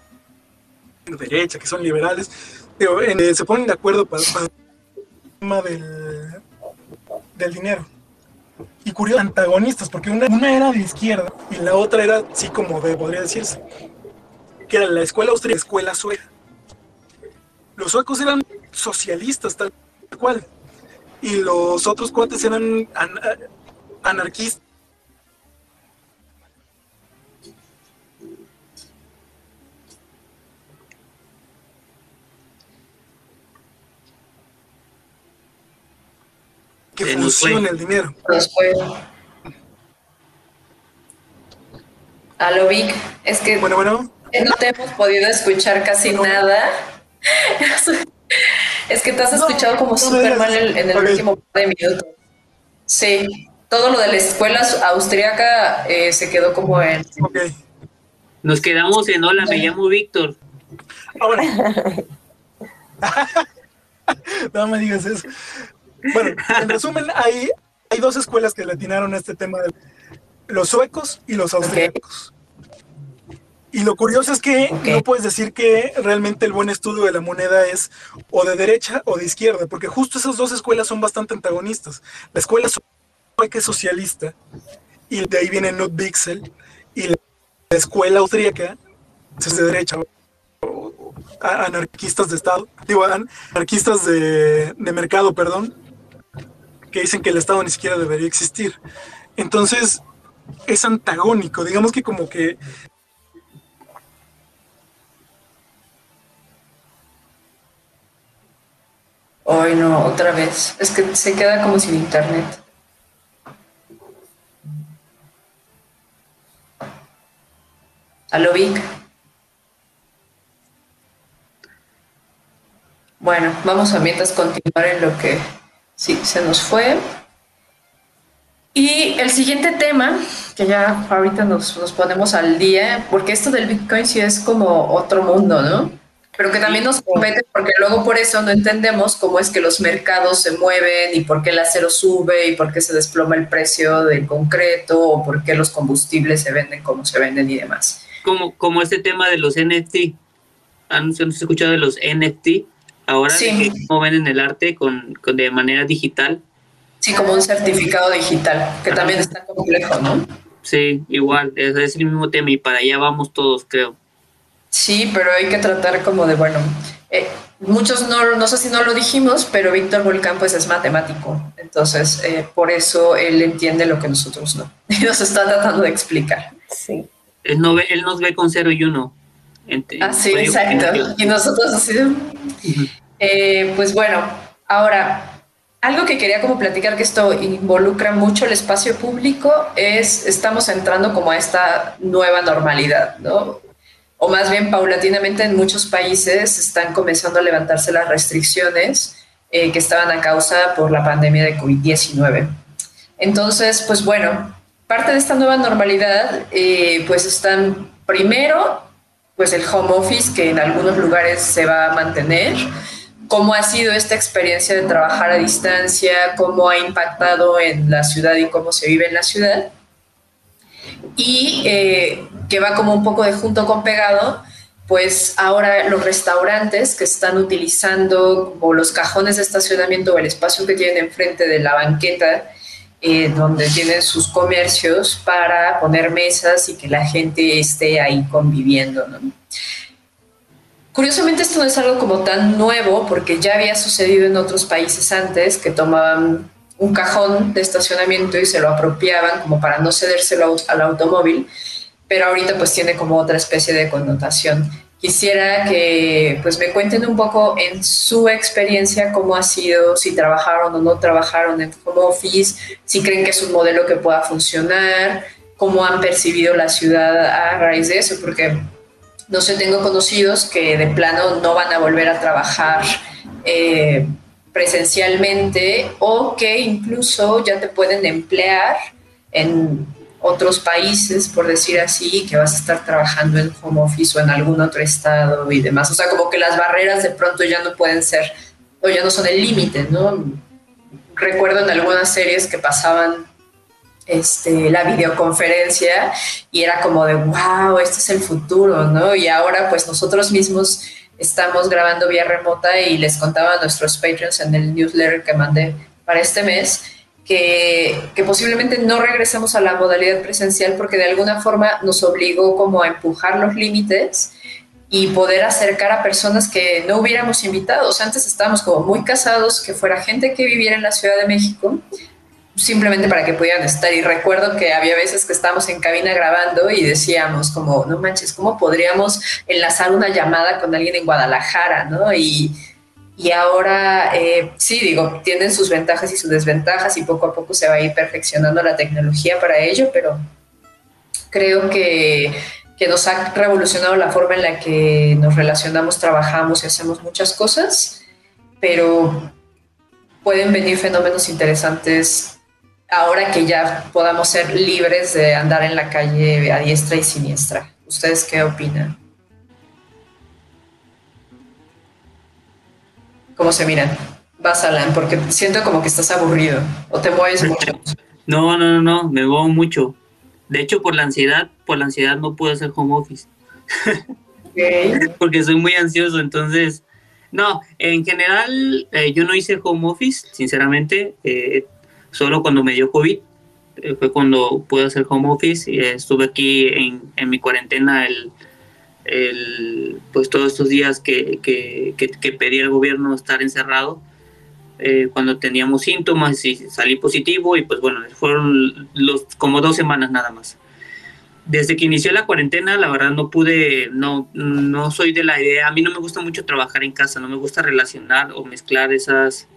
[SPEAKER 5] Derecha, que son liberales, eh, se ponen de acuerdo para, el tema del, del dinero. Y curioso, antagonistas, porque una, una era de izquierda y la otra era, sí, como de, podría decirse, que era la escuela austríaca y la escuela sueca. Los suecos eran socialistas, tal cual y los otros cuates eran anarquistas. Que funciona el dinero.
[SPEAKER 1] Aló, Vic, es que
[SPEAKER 5] bueno, bueno.
[SPEAKER 1] no te hemos podido escuchar casi nada. Es que te has escuchado como súper mal en el último par de minutos. Sí, todo lo de la escuela austriaca eh, se quedó como en...
[SPEAKER 3] Nos quedamos en hola, me llamo Víctor.
[SPEAKER 5] Ahora. no me digas eso. Bueno, en resumen, hay, hay dos escuelas que le atinaron a este tema de los suecos y los austriacos. Y lo curioso es que no puedes decir que realmente el buen estudio de la moneda es o de derecha o de izquierda, porque justo esas dos escuelas son bastante antagonistas. La escuela sueca es socialista, y de ahí viene Knut Bixel, y la escuela austríaca es de derecha, anarquistas de Estado, digo, anarquistas de, de mercado, perdón, que dicen que el Estado ni siquiera debería existir. Entonces, es antagónico, digamos que como que
[SPEAKER 1] Hoy no, otra vez. Es que se queda como sin internet. ¿Aló, Vic? Bueno, vamos a mientras continuar en lo que sí se nos fue. Y el siguiente tema, que ya ahorita nos, nos ponemos al día, porque esto del Bitcoin sí es como otro mundo, ¿no? pero que también nos compete porque luego por eso no entendemos cómo es que los mercados se mueven y por qué el acero sube y por qué se desploma el precio del concreto o por qué los combustibles se venden como se venden y demás.
[SPEAKER 3] Como, como este tema de los NFT. ¿Han, escuchado de los NFT? Ahora sí. cómo venden el arte con, de manera digital.
[SPEAKER 1] Sí, como un certificado digital, que también está complejo, ¿no?
[SPEAKER 3] Sí, igual, es, es el mismo tema y para allá vamos todos, creo.
[SPEAKER 1] Sí, pero hay que tratar como de, bueno, eh, muchos no, no sé si no lo dijimos, pero Víctor Volcán pues es matemático, entonces eh, por eso él entiende lo que nosotros no, y nos está tratando de explicar.
[SPEAKER 4] Sí.
[SPEAKER 3] Él, no ve, él nos ve con cero y uno.
[SPEAKER 1] ah, sí, exacto. Y nosotros así. Eh, pues bueno, ahora, algo que quería como platicar que esto involucra mucho el espacio público es, estamos entrando como a esta nueva normalidad, ¿no? o más bien paulatinamente en muchos países están comenzando a levantarse las restricciones eh, que estaban a causa por la pandemia de COVID-19. Entonces, pues bueno, parte de esta nueva normalidad, eh, pues están primero, pues el home office, que en algunos lugares se va a mantener, cómo ha sido esta experiencia de trabajar a distancia, cómo ha impactado en la ciudad y cómo se vive en la ciudad y eh, que va como un poco de junto con pegado, pues ahora los restaurantes que están utilizando como los cajones de estacionamiento o el espacio que tienen enfrente de la banqueta, eh, donde tienen sus comercios para poner mesas y que la gente esté ahí conviviendo. Curiosamente esto no es algo como tan nuevo porque ya había sucedido en otros países antes que tomaban un cajón de estacionamiento y se lo apropiaban como para no cedérselo al automóvil. pero ahorita pues tiene como otra especie de connotación. Quisiera que pues me cuenten un poco en su experiencia cómo ha sido, si trabajaron o no trabajaron en home office, si creen que es un modelo que pueda funcionar, cómo han percibido la ciudad a raíz de eso, porque no sé, tengo conocidos que de plano no van a volver a trabajar eh, presencialmente o que incluso ya te pueden emplear en otros países, por decir así, que vas a estar trabajando en home office o en algún otro estado y demás. O sea, como que las barreras de pronto ya no pueden ser o ya no son el límite, ¿no? Recuerdo en algunas series que pasaban este, la videoconferencia y era como de, wow, este es el futuro, ¿no? Y ahora pues nosotros mismos estamos grabando vía remota y les contaba a nuestros patrons en el newsletter que mandé para este mes que, posiblemente no regresemos a la modalidad presencial porque de alguna forma nos obligó como a empujar los límites y poder acercar a personas que no hubiéramos invitado. O antes estábamos como muy casados, que fuera gente que viviera en la Ciudad de México, simplemente para que pudieran estar. Y recuerdo que había veces que estábamos en cabina grabando y decíamos como, no manches, ¿cómo podríamos enlazar una llamada con alguien en Guadalajara? ¿no? Y, y ahora, eh, sí, digo, tienen sus ventajas y sus desventajas y poco a poco se va a ir perfeccionando la tecnología para ello, pero creo que, que nos ha revolucionado la forma en la que nos relacionamos, trabajamos y hacemos muchas cosas, pero pueden venir fenómenos interesantes ahora que ya podamos ser libres de andar en la calle a diestra y siniestra. ¿Ustedes qué opinan? ¿Cómo se miran? Vas, Alan, porque siento como que estás aburrido o te mueves mucho.
[SPEAKER 3] No, no, no, no, me muevo mucho. De hecho, por la ansiedad, por la ansiedad no puedo hacer home office. porque soy muy ansioso, entonces... No, en general eh, yo no hice home office, sinceramente. Eh, solo cuando me dio COVID eh, fue cuando pude hacer home office y estuve aquí en, en mi cuarentena el, el, pues todos estos días que, que, que, pedía el gobierno estar encerrado eh, cuando teníamos síntomas y salí positivo y pues bueno, fueron los como dos semanas nada más. Desde que inició la cuarentena, la verdad no pude, no, no soy de la idea, a mí no me gusta mucho trabajar en casa, no me gusta relacionar o mezclar esas,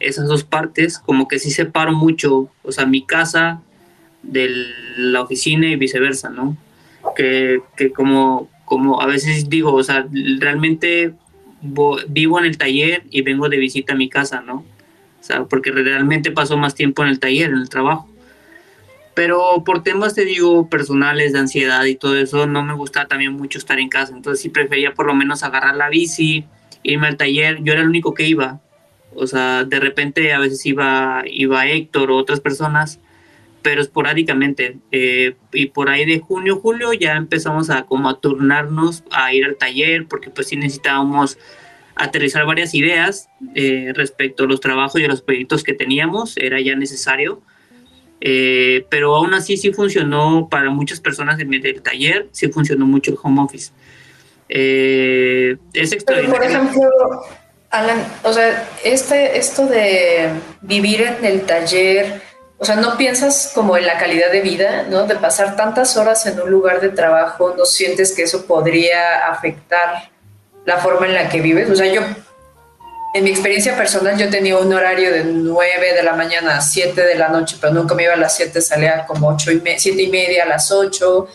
[SPEAKER 3] esas dos partes, como que sí separo mucho, o sea, mi casa de la oficina y viceversa, ¿no? Que, que como, como a veces digo, o sea, realmente vivo en el taller y vengo de visita a mi casa, ¿no? O sea, porque realmente paso más tiempo en el taller, en el trabajo. Pero por temas, te digo, personales, de ansiedad y todo eso, no me gusta también mucho estar en casa. Entonces sí prefería por lo menos agarrar la bici, irme al taller. Yo era el único que iba. O sea, de repente a veces iba, iba Héctor o otras personas, pero esporádicamente. Eh, y por ahí de junio, julio ya empezamos a como a turnarnos a ir al taller, porque pues sí necesitábamos aterrizar varias ideas eh, respecto a los trabajos y a los proyectos que teníamos, era ya necesario. Eh, pero aún así sí funcionó para muchas personas en el taller, sí funcionó mucho el home office. es extraordinario.
[SPEAKER 1] por ejemplo, Alan, o sea, este, esto de vivir en el taller, o sea, ¿no piensas como en la calidad de vida, ¿no? De pasar tantas horas en un lugar de trabajo, ¿no sientes que eso podría afectar la forma en la que vives? O sea, yo, en mi experiencia personal, yo tenía un horario de 9 de la mañana a 7 de la noche, pero nunca me iba a las 7, salía como 8 y 7 y media a las 8.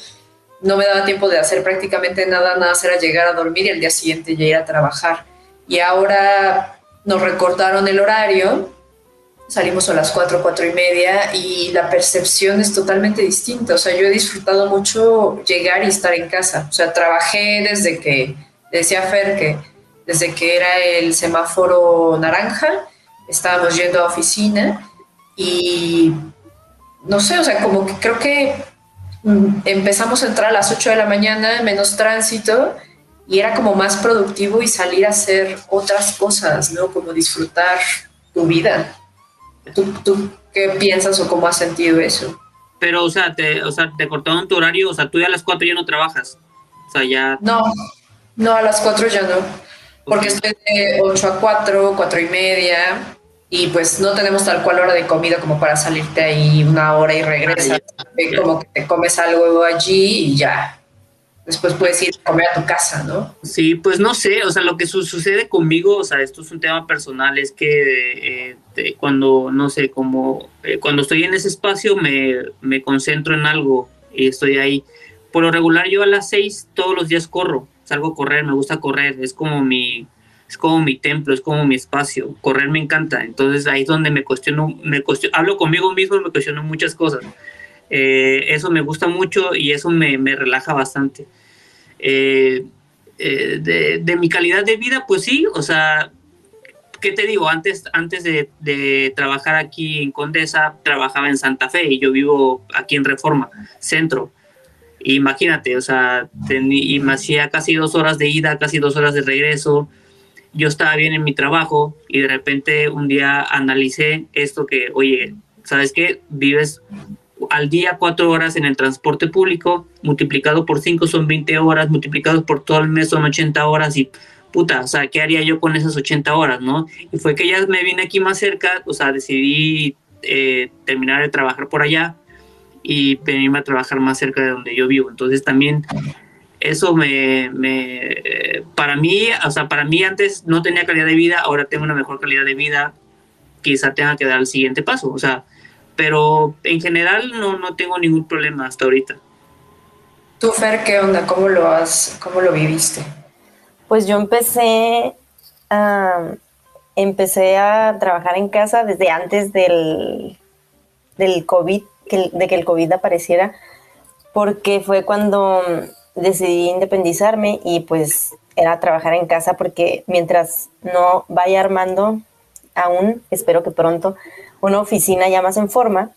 [SPEAKER 1] No me daba tiempo de hacer prácticamente nada, nada, era llegar a dormir y el día siguiente ya ir a trabajar. Y ahora nos recortaron el horario salimos a las 4, 4 y media y la percepción es totalmente distinta. O sea, yo he disfrutado mucho llegar y estar en casa. O sea, trabajé desde que, decía Fer que desde que era el semáforo naranja, estábamos yendo a oficina y no sé, o sea, como que creo que mm, empezamos a entrar a las 8 de la mañana, menos tránsito y era como más productivo y salir a hacer otras cosas, ¿no? Como disfrutar tu vida. ¿Tú, qué piensas o cómo has sentido eso?
[SPEAKER 3] Pero, o sea, te, o sea, te cortaron tu horario, o sea, tú ya a las 4 ya no trabajas. O sea, ya...
[SPEAKER 1] No, no, a las 4 ya no. Porque estoy de 8 a 4, 4 y media. y pues no tenemos tal cual hora de comida como para salirte ahí una hora y regresas, como que te comes algo allí y ya. Después puedes ir a comer a tu casa, ¿no?
[SPEAKER 3] Sí, pues no sé, o sea, lo que sucede conmigo, o sea, esto es un tema personal, es que eh, cuando, no sé, como eh, cuando estoy en ese espacio me, me concentro en algo y estoy ahí. Por lo regular yo a las seis todos los días corro, salgo a correr, me gusta correr, es como mi, es como mi templo, es como mi espacio. Correr me encanta. Entonces ahí es donde me cuestiono, me cuestiono, hablo conmigo mismo y me cuestiono muchas cosas. Eh, eso me gusta mucho y eso me, me relaja bastante. Eh, eh, de, de, mi calidad de vida, pues sí, o sea, ¿qué te digo? Antes, antes de, trabajar aquí en Condesa, trabajaba en Santa Fe y yo vivo aquí en Reforma, centro. Imagínate, o sea, y me hacía casi dos horas de ida, casi dos horas de regreso yo estaba bien en mi trabajo y de repente un día analicé esto que, oye, ¿sabes qué? Vives al día cuatro horas en el transporte público, multiplicado por cinco son 20 horas, multiplicado por todo el mes son 80 horas y puta, o sea, ¿qué haría yo con esas 80 horas, no? Y fue que ya me vine aquí más cerca, o sea, decidí eh, terminar de trabajar por allá y venirme a trabajar más cerca de donde yo vivo. Entonces también eso me, me, para mí, o sea, para mí antes no tenía calidad de vida, ahora tengo una mejor calidad de vida, quizá tenga que dar el siguiente paso, o sea, pero en general no, no tengo ningún problema hasta ahorita.
[SPEAKER 1] ¿Tú, Fer, qué onda? ¿Cómo lo, has, cómo lo viviste?
[SPEAKER 4] Pues yo empecé a, empecé a trabajar en casa desde antes del, del COVID, de que el COVID apareciera, porque fue cuando decidí independizarme y pues era trabajar en casa porque mientras no vaya armando aún, espero que pronto, una oficina ya más en forma,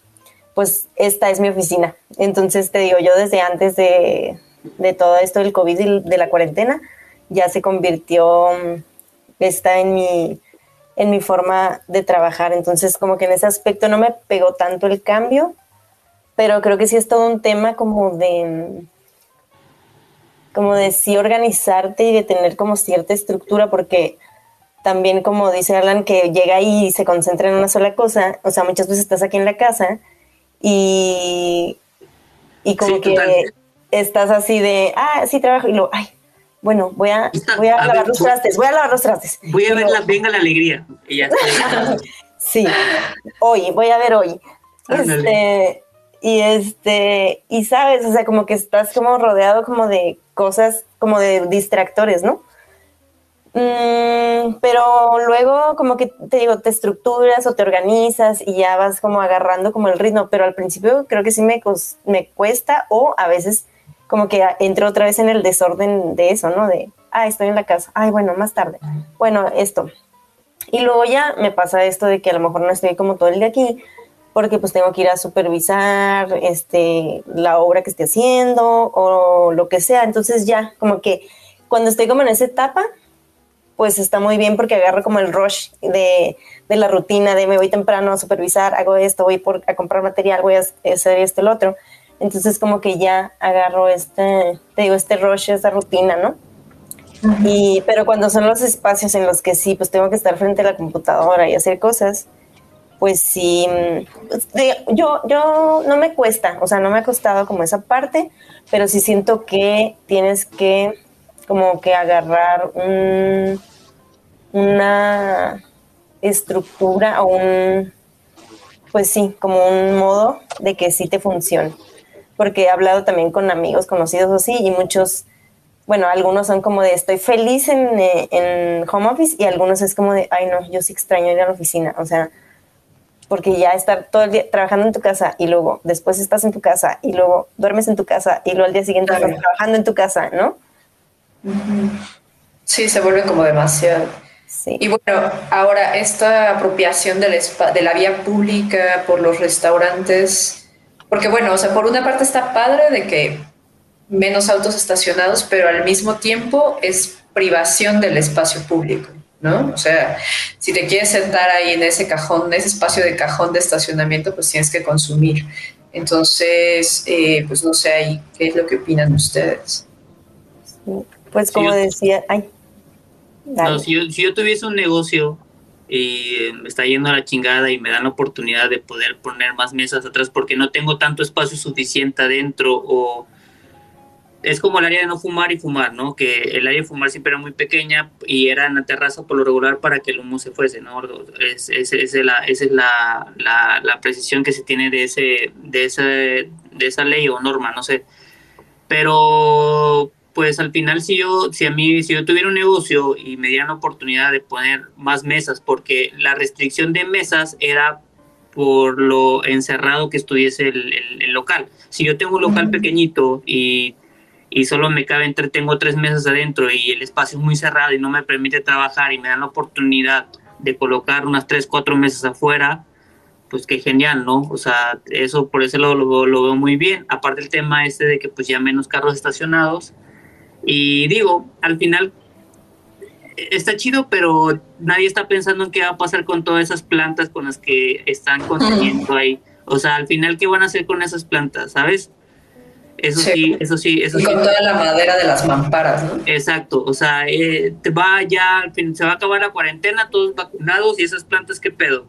[SPEAKER 4] pues esta es mi oficina. Entonces te digo, yo desde antes de, de todo esto del COVID y de la cuarentena, ya se convirtió esta en mi, en mi forma de trabajar. Entonces como que en ese aspecto no me pegó tanto el cambio, pero creo que sí es todo un tema como de como de sí organizarte y de tener como cierta estructura, porque también como dice Alan, que llega ahí y se concentra en una sola cosa, o sea, muchas veces estás aquí en la casa y, y como que estás así de, ah, sí trabajo, y luego, ay, bueno, voy a, voy a, lavar los trastes, voy a lavar los trastes.
[SPEAKER 3] Voy a ver la, venga la alegría.
[SPEAKER 4] sí, hoy, voy a ver hoy. Este, y este, y sabes, o sea, como que estás como rodeado como de cosas, como de distractores, ¿no? Mm, pero luego como que te digo, te estructuras o te organizas y ya vas como agarrando como el ritmo, pero al principio creo que sí me, me cuesta o a veces como que entro otra vez en el desorden de eso, ¿no? De, ah, estoy en la casa, ay, bueno, más tarde, bueno, esto. Y luego ya me pasa esto de que a lo mejor no estoy como todo el día aquí, porque pues tengo que ir a supervisar este, la obra que esté haciendo o lo que sea. Entonces ya, como que cuando estoy como en esa etapa, pues está muy bien porque agarro como el rush de, de la rutina de me voy temprano a supervisar, hago esto, voy por, a comprar material, voy a hacer esto, el otro. Entonces como que ya agarro este, te digo, este rush, esta rutina, ¿no? Y, pero cuando son los espacios en los que sí, pues tengo que estar frente a la computadora y hacer cosas, pues sí, pues, yo, yo no me cuesta, o sea, no me ha costado como esa parte, pero sí siento que tienes que como que agarrar un, una estructura o un, pues sí, como un modo de que sí te funcione. Porque he hablado también con amigos conocidos así y muchos, bueno, algunos son como de estoy feliz en, en home office y algunos es como de, ay no, yo sí extraño ir a la oficina. O sea, porque ya estar todo el día trabajando en tu casa y luego después estás en tu casa y luego duermes en tu casa y luego al día siguiente estás trabajando en tu casa, ¿no?
[SPEAKER 1] Sí, se vuelve como demasiado. Sí. Y bueno, ahora esta apropiación del de la vía pública por los restaurantes, porque bueno, o sea, por una parte está padre de que menos autos estacionados, pero al mismo tiempo es privación del espacio público. ¿no? O sea, si te quieres sentar ahí en ese cajón, en ese espacio de cajón de estacionamiento, pues tienes que consumir. Entonces, eh, pues no sé ahí, ¿qué es lo que opinan ustedes?
[SPEAKER 4] Pues como decía, ay.
[SPEAKER 3] No, si, yo, tuviese un negocio y me está yendo a la chingada y me dan la oportunidad de poder poner más mesas atrás porque no tengo tanto espacio suficiente adentro o es como el área de no fumar y fumar, ¿no? Que el área de fumar siempre era muy pequeña y era en la terraza por lo regular para que el humo se fuese, ¿no? Es, es, es la, esa es la, la, la, precisión que se tiene de, ese, de, ese, de esa ley o norma, no sé. Pero, pues al final si yo, si a mí, si yo tuviera un negocio y me dieran la oportunidad de poner más mesas, porque la restricción de mesas era por lo encerrado que estuviese el, el, el local. Si yo tengo un local pequeñito y y solo me caben, tengo tres mesas adentro y el espacio es muy cerrado y no me permite trabajar y me dan la oportunidad de colocar unas tres, cuatro mesas afuera, pues qué genial, ¿no? O sea, eso por eso lo, lo, lo, veo muy bien. Aparte el tema este de que pues ya menos carros estacionados. Y digo, al final está chido, pero nadie está pensando en qué va a pasar con todas esas plantas con las que están construyendo ahí. O sea, al final, ¿qué van a hacer con esas plantas? ¿Sabes? Eso sí, eso sí, eso
[SPEAKER 1] y con toda la madera de las mamparas, ¿no?
[SPEAKER 3] Exacto, o sea, eh, te va ya, al fin, se va a acabar la cuarentena, todos vacunados y esas plantas, ¿qué pedo?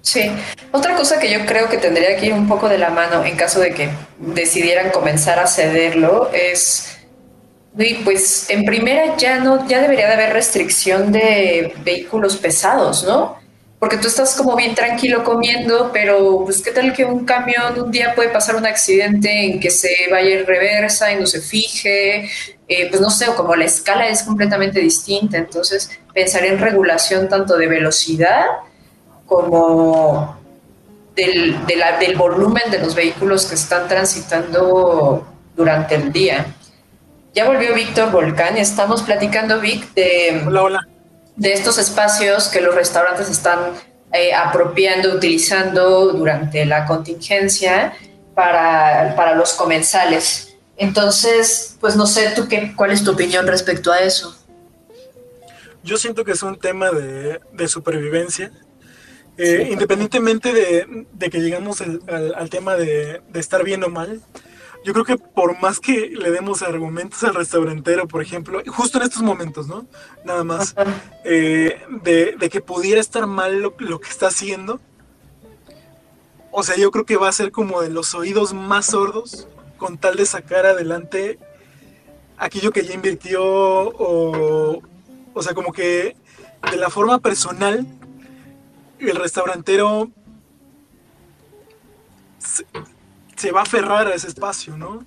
[SPEAKER 1] Sí, otra cosa que yo creo que tendría que ir un poco de la mano en caso de que decidieran comenzar a cederlo es, pues en primera ya no, ya debería de haber restricción de vehículos pesados, ¿no? porque tú estás como bien tranquilo comiendo, pero pues qué tal que un camión un día puede pasar un accidente en que se vaya en reversa y no se fije, eh, pues no sé, como la escala es completamente distinta, entonces pensar en regulación tanto de velocidad como del, del volumen de los vehículos que están transitando durante el día. Ya volvió Víctor Volcán, estamos platicando, Vic, de...
[SPEAKER 5] Hola, hola
[SPEAKER 1] de estos espacios que los restaurantes están eh, apropiando, utilizando durante la contingencia para, para, los comensales. Entonces, pues no sé, ¿tú qué, ¿cuál es tu opinión respecto a eso?
[SPEAKER 5] Yo siento que es un tema de, de supervivencia. Eh, independientemente de, de, que llegamos al, al, al tema de, de, estar bien o mal, yo creo que por más que le demos argumentos al restaurantero, por ejemplo, justo en estos momentos, ¿no? Nada más, eh, de, de, que pudiera estar mal lo, lo, que está haciendo, o sea, yo creo que va a ser como de los oídos más sordos con tal de sacar adelante aquello que ya invirtió, o, o sea, como que de la forma personal, el restaurantero se va a aferrar a ese espacio, ¿no?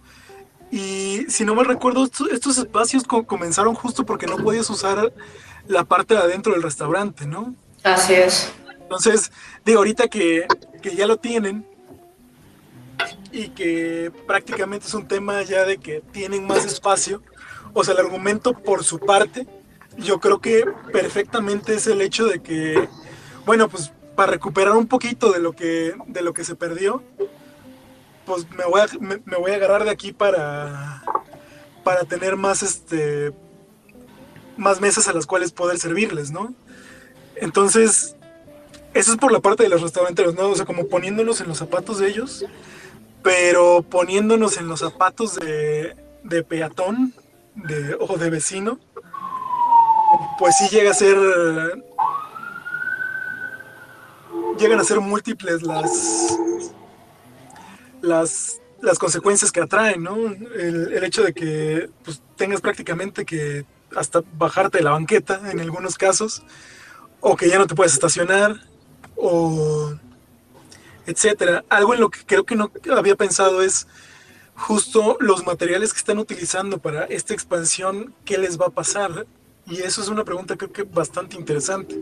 [SPEAKER 5] Y si no me recuerdo, estos espacios comenzaron justo porque no podías usar la parte de adentro del restaurante, ¿no?
[SPEAKER 1] Así es.
[SPEAKER 5] Entonces, de ahorita que, que ya lo tienen y que prácticamente es un tema ya de que tienen más espacio, o sea, el argumento por su parte, yo creo que perfectamente es el hecho de que, bueno, pues para recuperar un poquito de lo que, de lo que se perdió, pues me voy a, me, voy a agarrar de aquí para, para tener más, este, más mesas a las cuales poder servirles, ¿no? Entonces, eso es por la parte de los restauranteros, ¿no? O sea, como poniéndonos en los zapatos de ellos, pero poniéndonos en los zapatos de, de peatón de, o de vecino, pues sí llega a ser... Llegan a ser múltiples las, las, las consecuencias que atraen, ¿no? El, el hecho de que pues, tengas prácticamente que hasta bajarte de la banqueta en algunos casos, o que ya no te puedes estacionar, o etcétera. Algo en lo que creo que no había pensado es justo los materiales que están utilizando para esta expansión, ¿qué les va a pasar? Y eso es una pregunta creo que bastante interesante.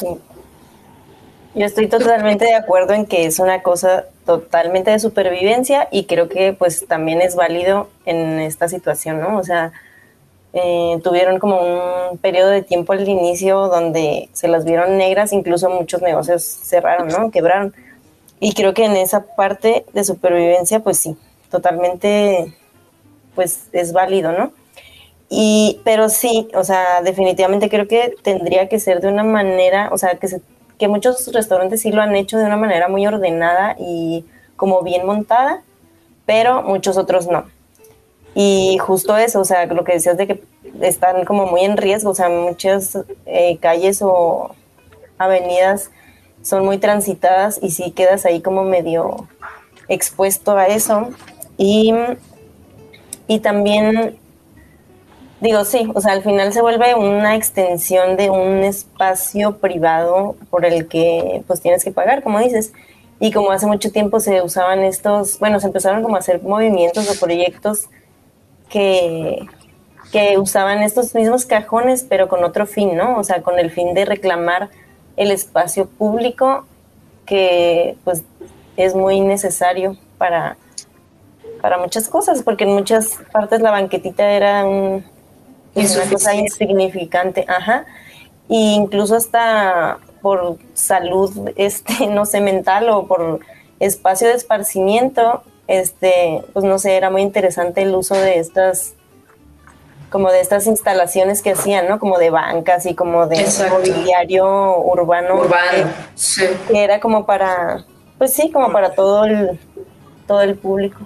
[SPEAKER 4] Sí. Yo estoy totalmente de acuerdo en que es una cosa totalmente de supervivencia y creo que pues también es válido en esta situación, ¿no? O sea, eh, tuvieron como un periodo de tiempo al inicio donde se las vieron negras, incluso muchos negocios cerraron, ¿no? Quebraron. Y creo que en esa parte de supervivencia, pues sí, totalmente, pues es válido, ¿no? Y, pero sí, o sea, definitivamente creo que tendría que ser de una manera, o sea, que se que muchos restaurantes sí lo han hecho de una manera muy ordenada y como bien montada, pero muchos otros no. Y justo eso, o sea, lo que decías de que están como muy en riesgo, o sea, muchas eh, calles o avenidas son muy transitadas y sí quedas ahí como medio expuesto a eso. Y, y también, digo, sí, o sea, al final se vuelve una extensión de un espacio privado por el que pues tienes que pagar, como dices. Y como hace mucho tiempo se usaban estos, bueno, se empezaron como a hacer movimientos o proyectos que, que usaban estos mismos cajones, pero con otro fin, ¿no? O sea, con el fin de reclamar el espacio público que pues es muy necesario para, para muchas cosas, porque en muchas partes la banquetita era un, una cosa insignificante, ajá, e incluso hasta por salud, este, no sé, mental o por espacio de esparcimiento, este, pues no sé, era muy interesante el uso de estas como de estas instalaciones que hacían, ¿no? Como de bancas y como de mobiliario urbano.
[SPEAKER 1] Urbano, sí.
[SPEAKER 4] Que era como para, pues sí, como para todo el, todo el público.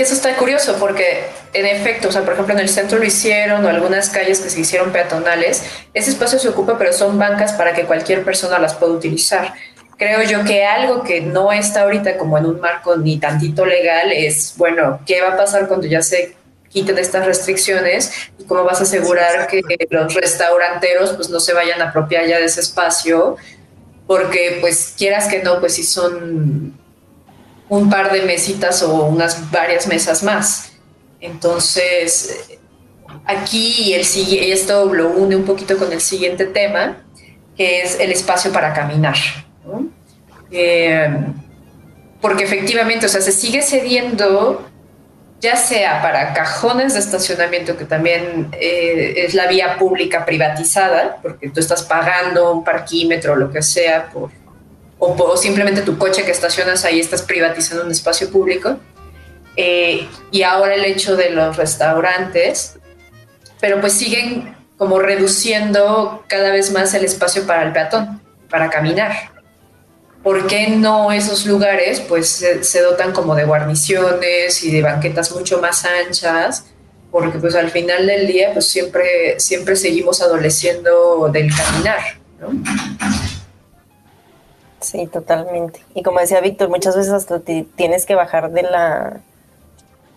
[SPEAKER 1] Que eso está curioso porque, en efecto, o sea, por ejemplo, en el centro lo hicieron o algunas calles que se hicieron peatonales, ese espacio se ocupa, pero son bancas para que cualquier persona las pueda utilizar. Creo yo que algo que no está ahorita como en un marco ni tantito legal es, bueno, ¿qué va a pasar cuando ya se quiten estas restricciones y cómo vas a asegurar que los restauranteros pues no se vayan a apropiar ya de ese espacio porque pues quieras que no pues si son un par de mesitas o unas varias mesas más. Entonces aquí el esto lo une un poquito con el siguiente tema que es el espacio para caminar eh, porque efectivamente o sea se sigue cediendo ya sea para cajones de estacionamiento, que también eh, es la vía pública privatizada, porque tú estás pagando un parquímetro o lo que sea, por, o, simplemente tu coche que estacionas ahí estás privatizando un espacio público. Eh, y ahora el hecho de los restaurantes, pero pues siguen como reduciendo cada vez más el espacio para el peatón, para caminar. ¿por qué no esos lugares pues se, dotan como de guarniciones y de banquetas mucho más anchas? Porque pues al final del día pues siempre, siempre seguimos adoleciendo del caminar, ¿no?
[SPEAKER 4] Sí, totalmente. Y como decía Víctor, muchas veces hasta tienes que bajar de la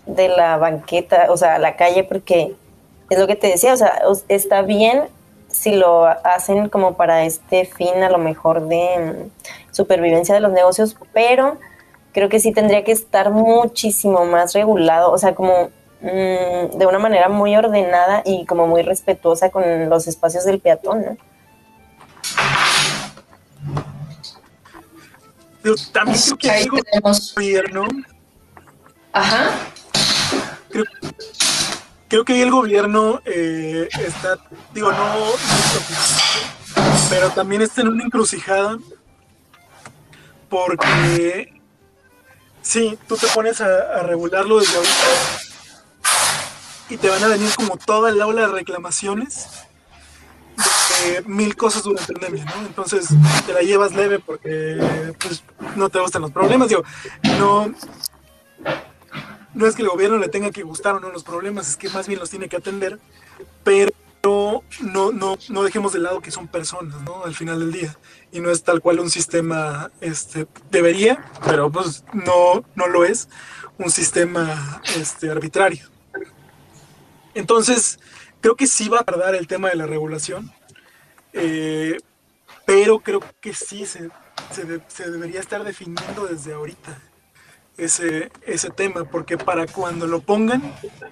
[SPEAKER 4] de la banqueta, o sea, a la calle porque es lo que te decía, o sea, está bien si lo hacen como para este fin a lo mejor de mm, supervivencia de los negocios, pero creo que sí tendría que estar muchísimo más regulado, o sea, como mm, de una manera muy ordenada y como muy respetuosa con los espacios del peatón, ¿no?
[SPEAKER 5] También creo que hay gobierno.
[SPEAKER 1] Ajá.
[SPEAKER 5] Creo, creo que ahí el gobierno eh, está, digo, no, pero también está en una encrucijada porque sí, tú te pones a, regularlo desde ahorita y te van a venir como toda el aula de reclamaciones de mil cosas durante pandemia, ¿no? Entonces te la llevas leve porque pues, no te gustan los problemas, digo, no no es que el gobierno le tenga que gustar o no los problemas, es que más bien los tiene que atender, pero no, no, no dejemos de lado que son personas, ¿no? Al final del día. Y no es tal cual un sistema, este, debería, pero pues no, no lo es, un sistema este, arbitrario. Entonces, creo que sí va a tardar el tema de la regulación, eh, pero creo que sí se, debería estar definiendo desde ahorita ese, tema, porque para cuando lo pongan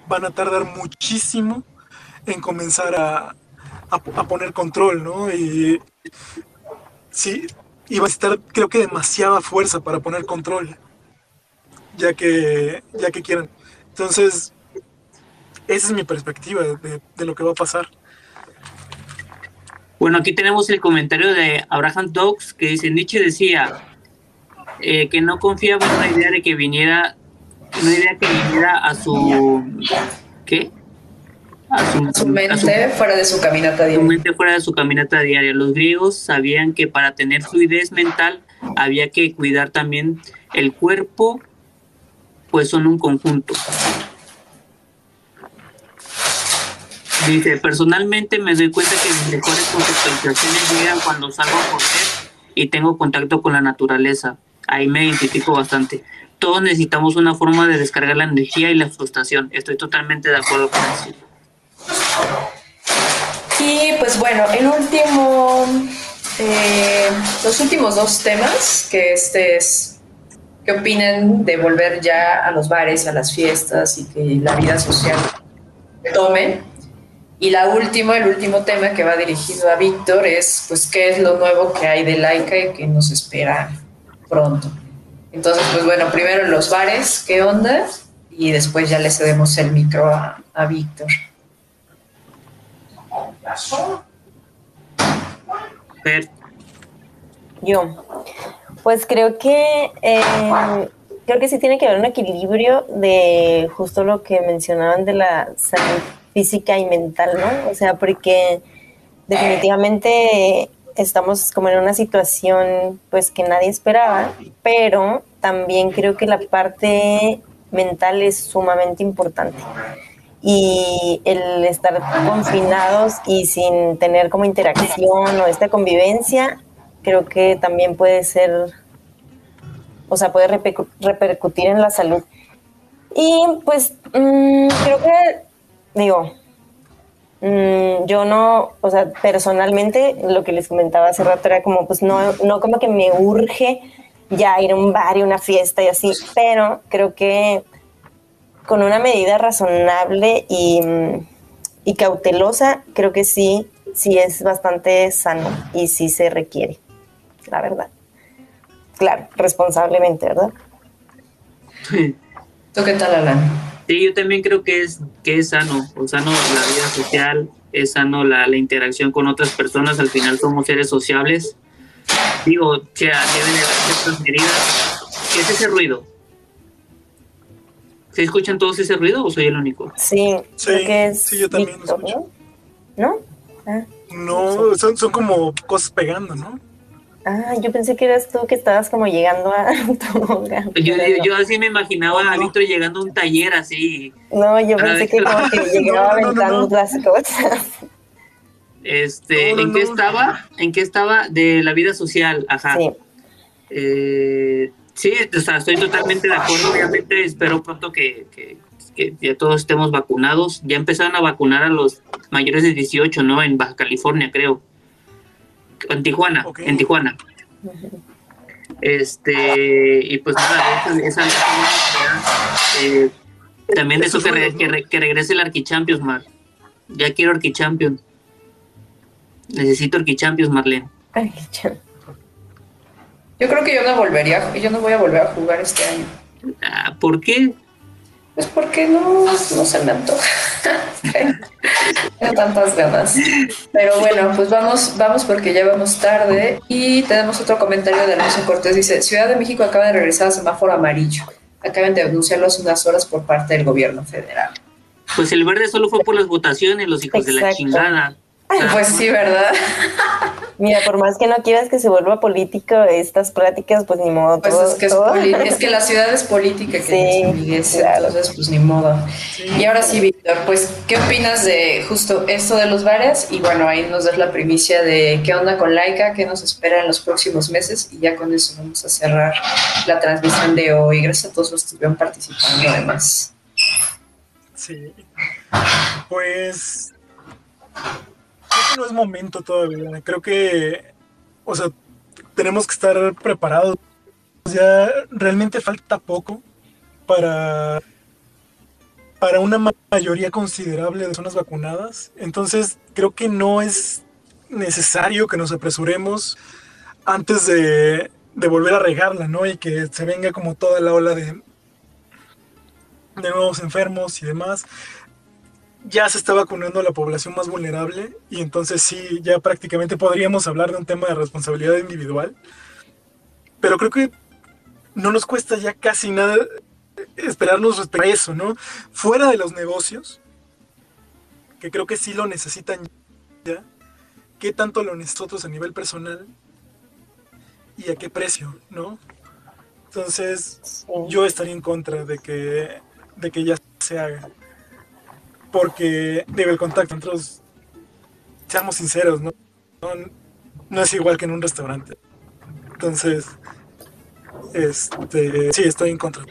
[SPEAKER 5] van a tardar muchísimo en comenzar a, poner control, ¿no? Y sí, va a estar creo que demasiada fuerza para poner control, ya que, ya que quieran. Entonces, esa es mi perspectiva de lo que va a pasar.
[SPEAKER 3] Bueno, aquí tenemos el comentario de Abraham Dogs que dice, Nietzsche decía, eh, que no confiaba en la idea de que viniera, una idea que viniera a su, ¿qué?
[SPEAKER 1] A su, mente fuera de su caminata diaria.
[SPEAKER 3] Su mente fuera de su caminata diaria. Los griegos sabían que para tener fluidez mental había que cuidar también el cuerpo, pues son un conjunto. Dice, personalmente me doy cuenta que mis mejores conceptualizaciones llegan cuando salgo a correr y tengo contacto con la naturaleza. Ahí me identifico bastante. Todos necesitamos una forma de descargar la energía y la frustración. Estoy totalmente de acuerdo con eso.
[SPEAKER 1] Y pues bueno, el último, eh, los últimos dos temas, que este es, ¿qué opinan de volver ya a los bares, a las fiestas y que la vida social tome? Y la última, el último tema que va dirigido a Víctor es, pues, ¿qué es lo nuevo que hay de Laika y que nos espera pronto? Entonces, pues bueno, primero los bares, ¿qué onda? Y después ya le cedemos el micro a, a Víctor.
[SPEAKER 4] Yo, pues creo que eh, creo que sí tiene que haber un equilibrio de justo lo que mencionaban de la salud física y mental, ¿no? O sea, porque definitivamente estamos como en una situación pues que nadie esperaba, pero también creo que la parte mental es sumamente importante. Y el estar confinados y sin tener como interacción o esta convivencia, creo que también puede ser, o sea, puede repercu- repercutir en la salud. Y pues mm, creo que, digo, mm, yo no, o sea, personalmente lo que les comentaba hace rato era como, pues no, no como que me urge ya ir a un bar y una fiesta y así, pero creo que con una medida razonable y, mm, cautelosa, creo que sí, sí es bastante sano y sí se requiere, la verdad. Claro, responsablemente, ¿verdad?
[SPEAKER 1] ¿Tú qué tal, Alan?
[SPEAKER 3] Sí, yo también creo que es, que es sano, o sano la vida social, es sano la, la interacción con otras personas, al final somos seres sociables. Digo, o sea, deben de haber ciertas medidas. ¿Qué es ese ruido? ¿Se escuchan todos ese ruido o soy el único?
[SPEAKER 4] Sí,
[SPEAKER 5] Sí,
[SPEAKER 4] creo que es
[SPEAKER 5] sí, yo también lo
[SPEAKER 4] Víctor,
[SPEAKER 5] escucho.
[SPEAKER 4] ¿no? ¿No? Ah.
[SPEAKER 5] No, son, son como cosas pegando, ¿no?
[SPEAKER 4] Ah, yo pensé que eras tú que estabas como llegando a tu hogar.
[SPEAKER 3] Yo, yo, así me imaginaba a Víctor llegando a un taller así.
[SPEAKER 4] No, yo pensé que como que llegaba
[SPEAKER 5] No, no, no,
[SPEAKER 4] aventando
[SPEAKER 5] no.
[SPEAKER 4] las cosas.
[SPEAKER 3] Este,
[SPEAKER 5] No, no,
[SPEAKER 3] ¿En qué
[SPEAKER 5] no.
[SPEAKER 3] estaba? ¿En qué estaba? De la vida social, ajá.
[SPEAKER 4] Sí,
[SPEAKER 3] Eh, sí, o sea, estoy totalmente de acuerdo. Obviamente espero pronto que, que- que ya todos estemos vacunados. Ya empezaron a vacunar a los mayores de 18, ¿no? En Baja California, creo. En Tijuana, en Tijuana. Este, y pues nada, esa, esa- eh, también eso que, re- que, que regrese el Arquichampions, Mar. Ya quiero Arquichampions. Necesito Arquichampions, Marlene.
[SPEAKER 1] Yo creo que yo no volvería, yo no voy a volver a jugar este año.
[SPEAKER 3] Ah, ¿Por qué?
[SPEAKER 1] Pues porque no, no se me antoja. Tengo tantas ganas. Pero bueno, pues vamos, vamos porque ya vamos tarde. Y tenemos otro comentario de Alonso Cortés. Dice, Ciudad de México acaba de regresar a semáforo amarillo. Acaban de anunciarlo hace unas horas por parte del gobierno federal.
[SPEAKER 3] Pues el verde solo fue por las votaciones, los hijos de la chingada.
[SPEAKER 1] Pues sí, ¿verdad?
[SPEAKER 4] Mira, por más que no quieras que se vuelva político estas pláticas, pues ni modo.
[SPEAKER 1] Pues
[SPEAKER 4] todo-
[SPEAKER 1] es que, es, es que la ciudad es política, que
[SPEAKER 4] Sí,
[SPEAKER 1] amigues,
[SPEAKER 4] claro.
[SPEAKER 1] entonces pues ni modo. Y ahora sí, Víctor, pues, ¿qué opinas de justo esto de los bares? Y bueno, ahí nos das la primicia de qué onda con Laika, qué nos espera en los próximos meses, y ya con eso vamos a cerrar la transmisión de hoy. Gracias a todos los que estuvieron participando además.
[SPEAKER 5] Sí. Pues. Creo que no es momento todavía. Creo que. O sea, tenemos que estar preparados. Ya realmente falta poco para. Para una ma- mayoría considerable de personas vacunadas. Entonces, creo que no es necesario que nos apresuremos antes de, de volver a regarla, ¿no? Y que se venga como toda la ola de, de nuevos enfermos y demás. Ya se está vacunando a la población más vulnerable y entonces sí, ya prácticamente podríamos hablar de un tema de responsabilidad individual. Pero creo que no nos cuesta ya casi nada esperarnos respecto a eso, ¿no? Fuera de los negocios, que creo que sí lo necesitan ya, ¿qué tanto lo nosotros a nivel personal y a qué precio, ¿no? Entonces, yo estaría en contra de que, de que ya se haga. Porque digo, el contacto nosotros, seamos sinceros, ¿no? No, no es igual que en un restaurante. Entonces, este, sí, estoy en contra.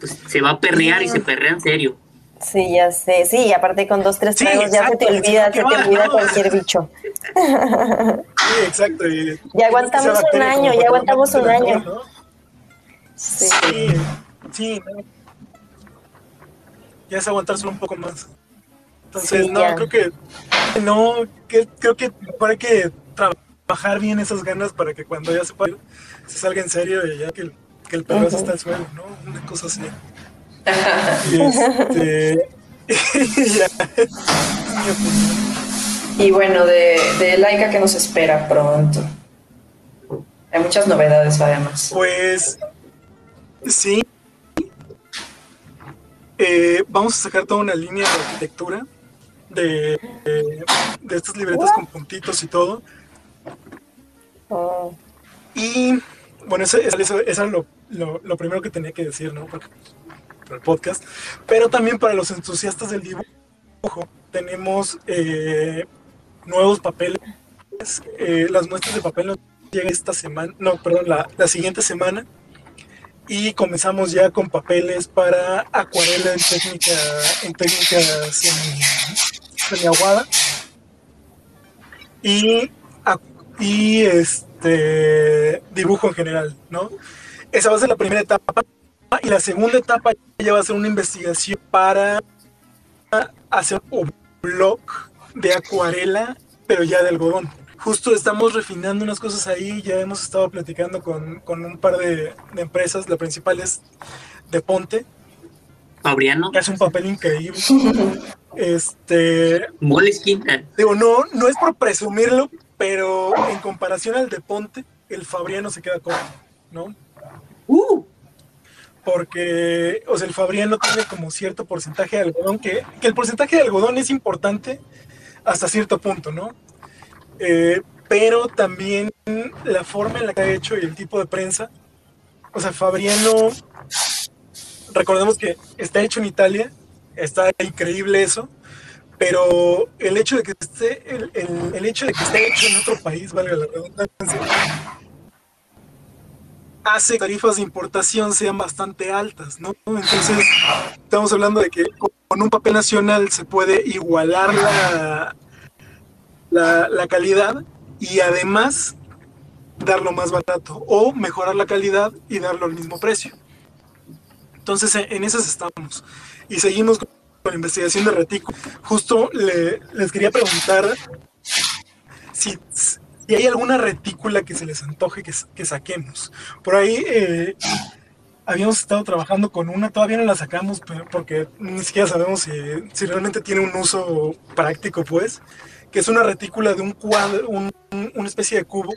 [SPEAKER 3] Pues se va a perrear y se perrea en serio.
[SPEAKER 4] Sí, ya sé. Sí, y aparte con dos, tres
[SPEAKER 5] Sí,
[SPEAKER 4] tragos ya se te olvida, se te olvida cualquier bicho.
[SPEAKER 5] Sí, exacto. y-
[SPEAKER 4] Ya aguantamos un año, ya aguantamos un año. Sí.
[SPEAKER 5] Sí, sí, no. Ya es aguantárselo un poco más. Entonces,
[SPEAKER 4] Sí,
[SPEAKER 5] no,
[SPEAKER 4] ya.
[SPEAKER 5] creo que no, que, creo que hay que trabajar bien esas ganas para que cuando ya se, pueda, se salga en serio y ya que, el- que el perro
[SPEAKER 4] Ujú.
[SPEAKER 5] está al suelo, ¿no? Una cosa así. Y este. ya.
[SPEAKER 1] Y bueno, de, de Laika que nos espera pronto. Hay muchas novedades además.
[SPEAKER 5] Pues sí. Eh, vamos a sacar toda una línea de arquitectura de, de, de estas libretas con puntitos y todo.
[SPEAKER 4] Oh,
[SPEAKER 5] Y bueno, eso, eso, eso era lo, lo- lo primero que tenía que decir, ¿no? Porque, para el podcast. Pero también para los entusiastas del dibujo, tenemos eh, nuevos papeles. Eh, las muestras de papel nos llegan esta semana, no, perdón, la, la siguiente semana. Y comenzamos ya con papeles para acuarela en técnica, en técnica semi, semiaguada. Y, y este dibujo en general, ¿no? Esa va a ser la primera etapa. Y la segunda etapa ya va a ser una investigación para hacer un blog de acuarela, pero ya de algodón. Justo estamos refinando unas cosas ahí, ya hemos estado platicando con, con un par de, de empresas, la principal es de Ponte,
[SPEAKER 3] Fabriano,
[SPEAKER 5] que hace un papel increíble. Este,
[SPEAKER 3] Moleskine, eh,
[SPEAKER 5] digo, no, no es por presumirlo, pero en comparación al de Ponte, el Fabriano se queda corto, ¿no?
[SPEAKER 3] uh,
[SPEAKER 5] porque, o sea, el Fabriano tiene como cierto porcentaje de algodón, que, que el porcentaje de algodón es importante hasta cierto punto, ¿no? Eh, pero también la forma en la que ha hecho y el tipo de prensa, o sea, Fabriano, recordemos que está hecho en Italia, está increíble eso, pero el hecho de que esté, el, el- el hecho de que esté hecho en otro país, valga la redundancia, hace que tarifas de importación sean bastante altas, ¿no? Entonces, estamos hablando de que con un papel nacional se puede igualar la, la, calidad y además darlo más barato o mejorar la calidad y darlo al mismo precio. Entonces, en, esas estamos. Y seguimos con, la investigación de retículo. Justo le- les quería preguntar si, si hay alguna retícula que se les antoje que, que saquemos. Por ahí eh, habíamos estado trabajando con una, todavía no la sacamos porque ni siquiera sabemos si, si realmente tiene un uso práctico, pues, que es una retícula de un cuadro, un- un- una especie de cubo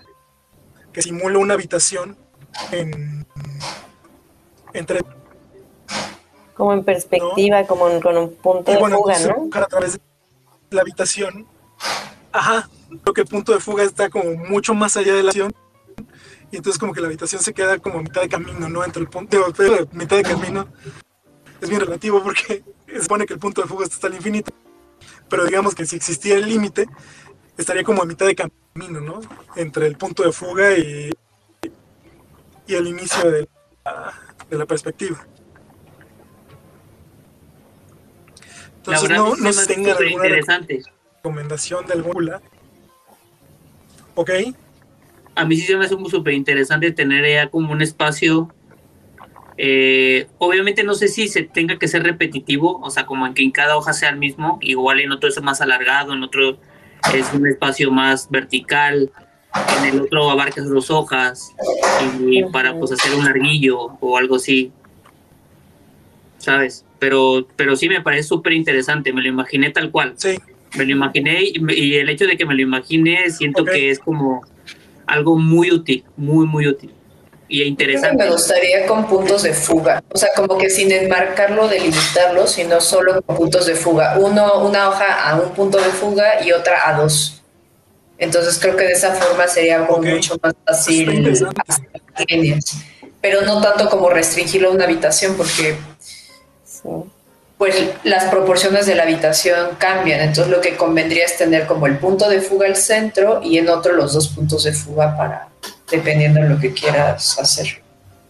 [SPEAKER 5] que simula una habitación en, entre
[SPEAKER 4] como en perspectiva, como en- con un punto
[SPEAKER 5] y
[SPEAKER 4] de
[SPEAKER 5] bueno,
[SPEAKER 4] fuga,
[SPEAKER 5] entonces
[SPEAKER 4] ¿no?
[SPEAKER 5] buscar a través de la habitación. Ajá, creo que el punto de fuga está como mucho más allá de la habitación. Y entonces como que la habitación se queda como a mitad de camino, ¿no? Entre el punto, pero mitad de camino es bien relativo porque se supone que el punto de fuga está hasta el infinito. Pero digamos que si existiera el límite, estaría como a mitad de camino, ¿no? Entre el punto de fuga y, y el inicio de la, de la perspectiva. Entonces, no, no
[SPEAKER 3] se súper
[SPEAKER 5] alguna recomendación de alguna. ¿Ok?
[SPEAKER 3] A mí sí se me hace súper interesante tener ya como un espacio. Eh, obviamente no sé si se tenga que ser repetitivo, o sea, como en que en cada hoja sea el mismo, igual en otro es más alargado, en otro es un espacio más vertical, en el otro abarcas dos hojas y para pues hacer un larguillo o algo así, ¿sabes? Pero, pero sí me parece súper interesante, me lo imaginé tal cual.
[SPEAKER 5] Sí,
[SPEAKER 3] Me lo imaginé y, el hecho de que me lo imagine siento que es como algo muy útil, muy, muy útil y interesante.
[SPEAKER 1] me gustaría con puntos de fuga, o sea, como que sin enmarcarlo, delimitarlo, sino solo con puntos de fuga. Uno, una hoja a un punto de fuga y otra a dos. Entonces creo que de esa forma sería
[SPEAKER 5] Ok.
[SPEAKER 1] mucho más fácil. Pero no tanto como restringirlo a una habitación, porque
[SPEAKER 4] Sí.
[SPEAKER 1] pues las proporciones de la habitación cambian. Entonces lo que convendría es tener como el punto de fuga al centro y en otro los dos puntos de fuga para, dependiendo de lo que quieras hacer.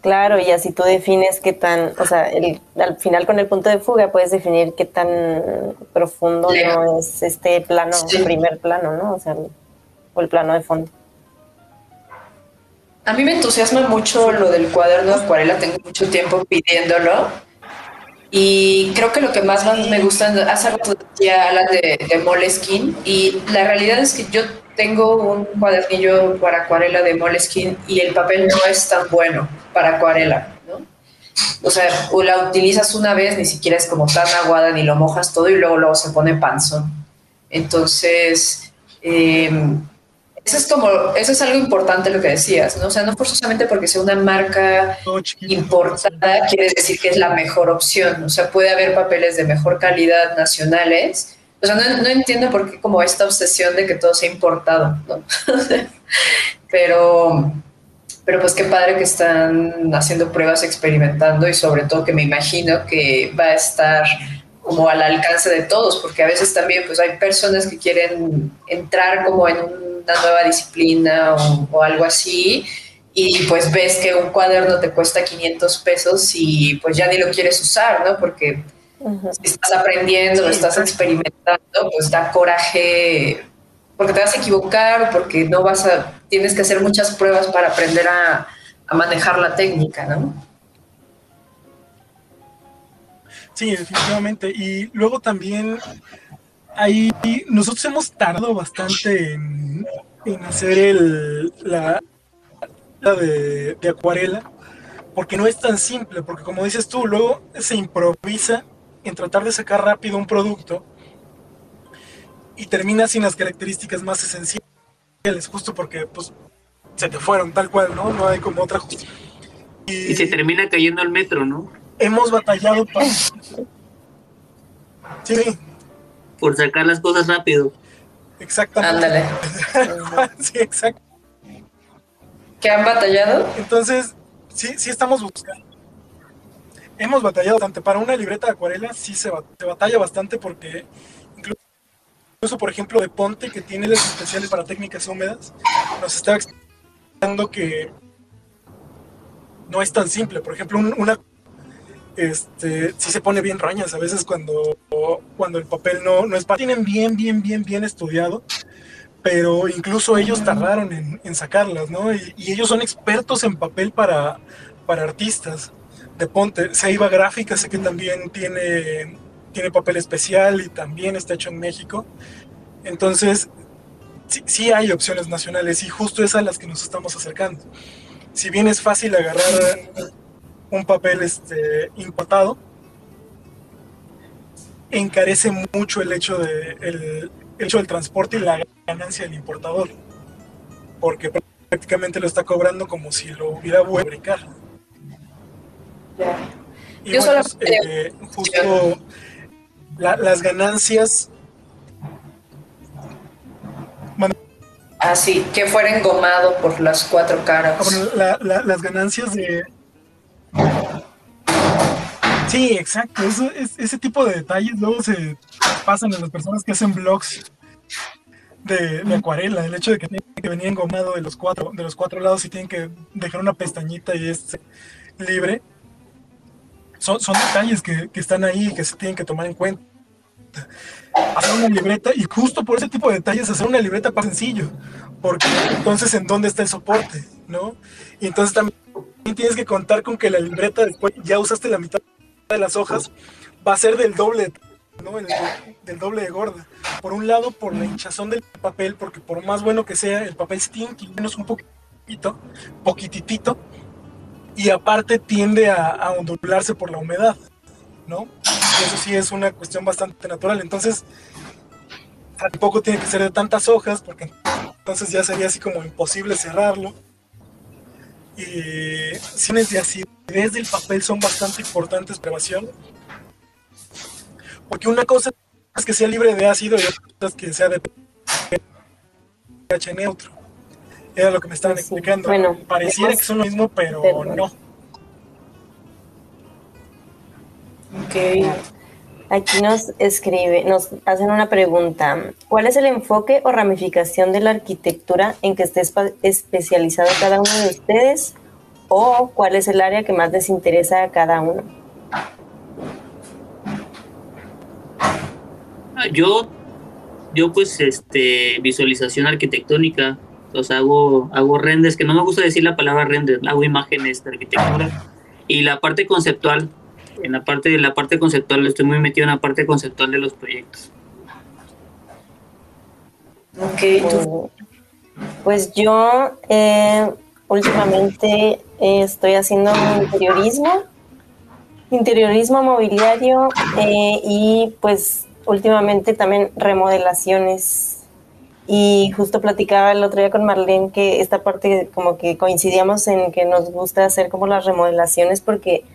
[SPEAKER 4] Claro, y así tú defines qué tan, o sea, el, al final con el punto de fuga puedes definir qué tan profundo no es este plano, el primer plano, ¿no? O sea, o el plano de fondo.
[SPEAKER 1] A mí me entusiasma mucho lo del cuaderno de acuarela, tengo mucho tiempo pidiéndolo. Y creo que lo que más me gusta, hace rato ya hablan de, de Moleskine, y la realidad es que yo tengo un cuadernillo para acuarela de Moleskine y el papel no es tan bueno para acuarela, ¿no? O sea, o la utilizas una vez, ni siquiera es como tan aguada, ni lo mojas todo y luego, luego se pone panzón. Entonces, eh, eso es como, eso es algo importante lo que decías, ¿no? O sea, no forzosamente porque sea una marca importada quiere decir que es la mejor opción. O sea, puede haber papeles de mejor calidad nacionales. O sea, no, entiendo por qué como esta obsesión de que todo sea importado, ¿no? pero, pero pues qué padre que están haciendo pruebas, experimentando y sobre todo que me imagino que va a estar como al alcance de todos, porque a veces también pues hay personas que quieren entrar como en una nueva disciplina o, algo así y pues ves que un cuaderno te cuesta 500 pesos y pues ya ni lo quieres usar, ¿no? Porque si estás aprendiendo, lo estás experimentando, pues da coraje porque te vas a equivocar, porque no vas a, tienes que hacer muchas pruebas para aprender a, a manejar la técnica, ¿no?
[SPEAKER 5] Sí, definitivamente. Y luego también ahí nosotros hemos tardado bastante en, hacer el, la, de, acuarela, porque no es tan simple, porque como dices tú, luego se improvisa en tratar de sacar rápido un producto y termina sin las características más esenciales, justo porque pues se te fueron tal cual, ¿no? No hay como otra justicia.
[SPEAKER 3] y se termina cayendo al metro, ¿no?
[SPEAKER 5] hemos batallado para...
[SPEAKER 3] Sí. Por sacar las cosas rápido.
[SPEAKER 5] Exactamente.
[SPEAKER 1] Ándale.
[SPEAKER 5] sí, exacto.
[SPEAKER 1] ¿Qué han batallado?
[SPEAKER 5] Entonces, sí, sí estamos buscando. Hemos batallado bastante. Para una libreta de acuarela sí se, batalla bastante porque incluso, por ejemplo, de Ponte, que tiene las especiales para técnicas húmedas, nos está explicando que no es tan simple. Por ejemplo, una este, sí se pone bien rañas a veces cuando, cuando el papel no, no es para... Tienen bien, bien, bien, bien estudiado, pero incluso ellos tardaron en, sacarlas, ¿no? Y, ellos son expertos en papel para, para artistas de Ponte. Seiba Gráfica sé que también tiene, tiene papel especial y también está hecho en México. Entonces, sí, hay opciones nacionales y justo es a las que nos estamos acercando. Si bien es fácil agarrar un papel este, importado, encarece mucho el hecho, de, el, hecho del transporte y la ganancia del importador, porque prácticamente lo está cobrando como si lo hubiera vuelto Y Yo solo eh, justo las ganancias
[SPEAKER 1] Así, que fuera engomado por las cuatro caras.
[SPEAKER 5] Ah, las ganancias de, Sí, exacto. Eso, es, ese tipo de detalles luego se pasan a las personas que hacen blogs de, acuarela. El hecho de que tienen que venir engomado de los cuatro, de los cuatro lados y tienen que dejar una pestañita y es libre. Son, son detalles que, que están ahí que se tienen que tomar en cuenta. Hacer una libreta, y justo por ese tipo de detalles, hacer una libreta más sencillo. Porque entonces, ¿en dónde está el soporte? ¿No? Y entonces también tienes que contar con que la libreta después ya usaste la mitad de las hojas, va a ser del doble, ¿no? del doble de gorda. Por un lado, por la hinchazón del papel, porque por más bueno que sea, el papel se tiene que menos un poquito, poquititito, y aparte tiende a, ondularse por la humedad, ¿no? eso sí es una cuestión bastante natural. Entonces, tampoco tiene que ser de tantas hojas, porque entonces ya sería así como imposible cerrarlo eh, cines de acidez del papel son bastante importantes para Porque una cosa es que sea libre de ácido y otra es que sea de pH neutro. Era lo que me estaban explicando. Bueno, Pareciera que son lo mismo, pero no.
[SPEAKER 1] Ok.
[SPEAKER 4] Aquí nos escribe, nos hacen una pregunta. ¿Cuál es el enfoque o ramificación de la arquitectura en que esté especializado cada uno de ustedes? ¿O cuál es el área que más les interesa a cada uno?
[SPEAKER 3] Yo, yo pues, este, visualización arquitectónica, o sea, hago, hago renders, que no me gusta decir la palabra render, hago imágenes de arquitectura. Y la parte conceptual, en la parte de la parte conceptual, estoy muy metido en la parte conceptual de los proyectos.
[SPEAKER 4] Ok, Pues yo eh, últimamente eh, estoy haciendo interiorismo, interiorismo mobiliario eh, y pues últimamente también remodelaciones. Y justo platicaba el otro día con Marlene que esta parte como que coincidíamos en que nos gusta hacer como las remodelaciones porque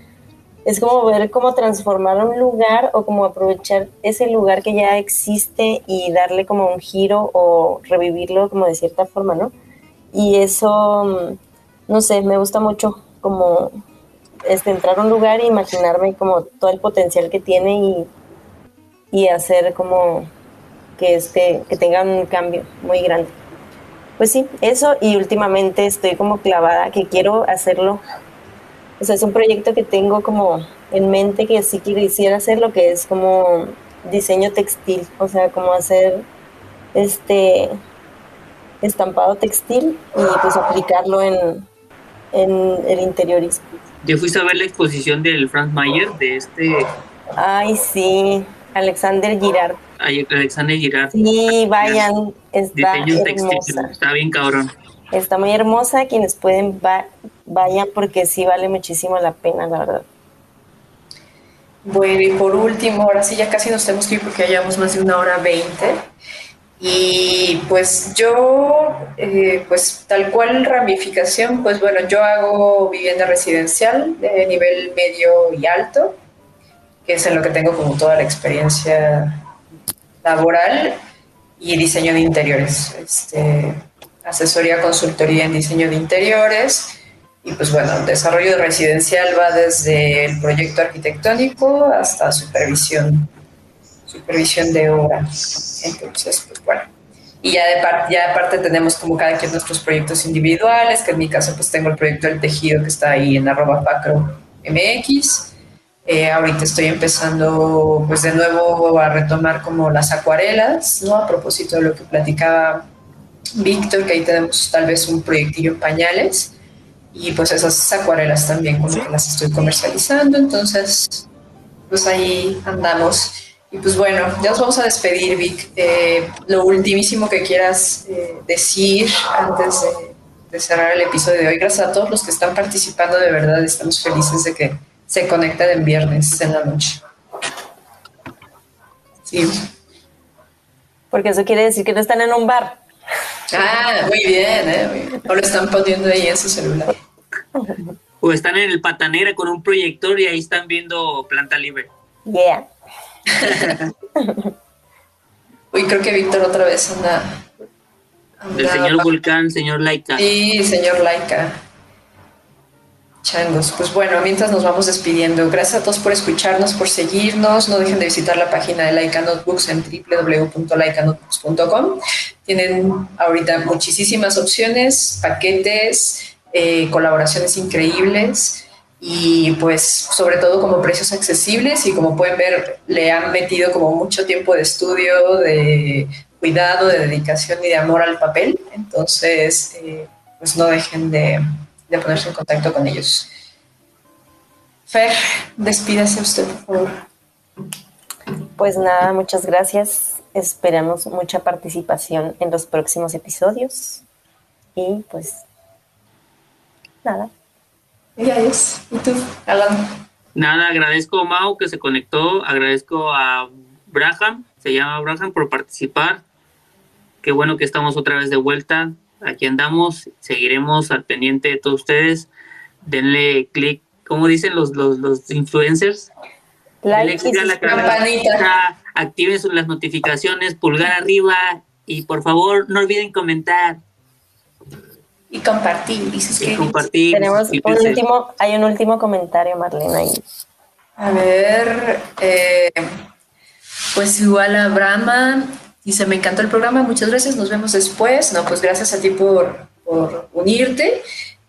[SPEAKER 4] es como ver cómo transformar un lugar o como aprovechar ese lugar que ya existe y darle como un giro o revivirlo como de cierta forma, ¿no? Y eso, no sé, me gusta mucho como este, entrar a un lugar e imaginarme como todo el potencial que tiene y, y hacer como que, este, que tenga un cambio muy grande. Pues sí, eso y últimamente estoy como clavada que quiero hacerlo o sea, es un proyecto que tengo como en mente que sí quisiera hacer lo que es como diseño textil, o sea, como hacer este estampado textil y pues aplicarlo en, en el interiorismo.
[SPEAKER 3] ¿Ya fuiste a ver la exposición del Frank Mayer de este?
[SPEAKER 4] Ay, sí, Alexander Girard.
[SPEAKER 3] Ay, Alexander Girard.
[SPEAKER 4] Sí, vayan, está diseño textil,
[SPEAKER 3] está bien cabrón.
[SPEAKER 4] Está muy hermosa, quienes pueden vayan porque sí vale muchísimo la pena, la verdad.
[SPEAKER 1] Bueno, y por último, ahora sí ya casi nos tenemos que ir porque ya llevamos más de una hora veinte. Y pues yo, eh, pues tal cual ramificación, pues bueno, yo hago vivienda residencial de nivel medio y alto, que es en lo que tengo como toda la experiencia laboral y diseño de interiores. Este, asesoría, consultoría en diseño de interiores. Y pues bueno, el desarrollo residencial va desde el proyecto arquitectónico hasta supervisión, supervisión de obra. Entonces, pues bueno. Y ya de, parte, ya aparte tenemos como cada quien nuestros proyectos individuales, que en mi caso pues tengo el proyecto del tejido que está ahí en arroba pacro mx. Eh, ahorita estoy empezando pues de nuevo a retomar como las acuarelas, ¿no? A propósito de lo que platicaba Víctor, que ahí tenemos tal vez un proyectillo en pañales. Y pues esas acuarelas también como que las estoy comercializando. Entonces, pues ahí andamos. Y pues bueno, ya nos vamos a despedir, Vic. Eh, lo ultimísimo que quieras eh, decir antes de, de, cerrar el episodio de hoy. Gracias a todos los que están participando, de verdad estamos felices de que se conecten en viernes en la noche.
[SPEAKER 4] Sí. Porque eso quiere decir que no están en un bar.
[SPEAKER 1] Ah, muy bien, ¿eh? O lo están poniendo ahí en su celular.
[SPEAKER 3] O están en el patanera con un proyector y ahí están viendo Planta Libre.
[SPEAKER 4] Yeah.
[SPEAKER 1] Uy, creo que Víctor otra vez anda.
[SPEAKER 3] el señor Vulcán, señor Laika.
[SPEAKER 1] Sí, señor Laika. Changos. Pues bueno, mientras nos vamos despidiendo, gracias a todos por escucharnos, por seguirnos. No dejen de visitar la página de Laika Notebooks en www.laikanotebooks.com. Tienen ahorita muchísimas opciones, paquetes, eh, colaboraciones increíbles y pues sobre todo como precios accesibles y como pueden ver le han metido como mucho tiempo de estudio, de cuidado, de dedicación y de amor al papel. Entonces, eh, pues no dejen de de ponerse en contacto con ellos. Fer, despídase usted, por favor.
[SPEAKER 4] Pues nada, muchas gracias. Esperamos mucha participación en los próximos episodios. Y pues nada.
[SPEAKER 1] Y adiós. ¿Y tú, Alan?
[SPEAKER 3] Nada, agradezco a Mau que se conectó, agradezco a Braham, se llama Braham, por participar. Qué bueno que estamos otra vez de vuelta aquí andamos, seguiremos al pendiente de todos ustedes. Denle clic, como dicen los, los, los influencers?
[SPEAKER 4] Like click a la campanita.
[SPEAKER 3] Activen las notificaciones, pulgar arriba y por favor no olviden comentar.
[SPEAKER 1] Y compartir, y
[SPEAKER 3] compartir.
[SPEAKER 4] Tenemos un último, hay un último comentario, Marlene, ahí.
[SPEAKER 1] A ver, eh, Pues igual a Brahma, dice, me encantó el programa, muchas gracias, nos vemos después. No, pues gracias a ti por, por unirte.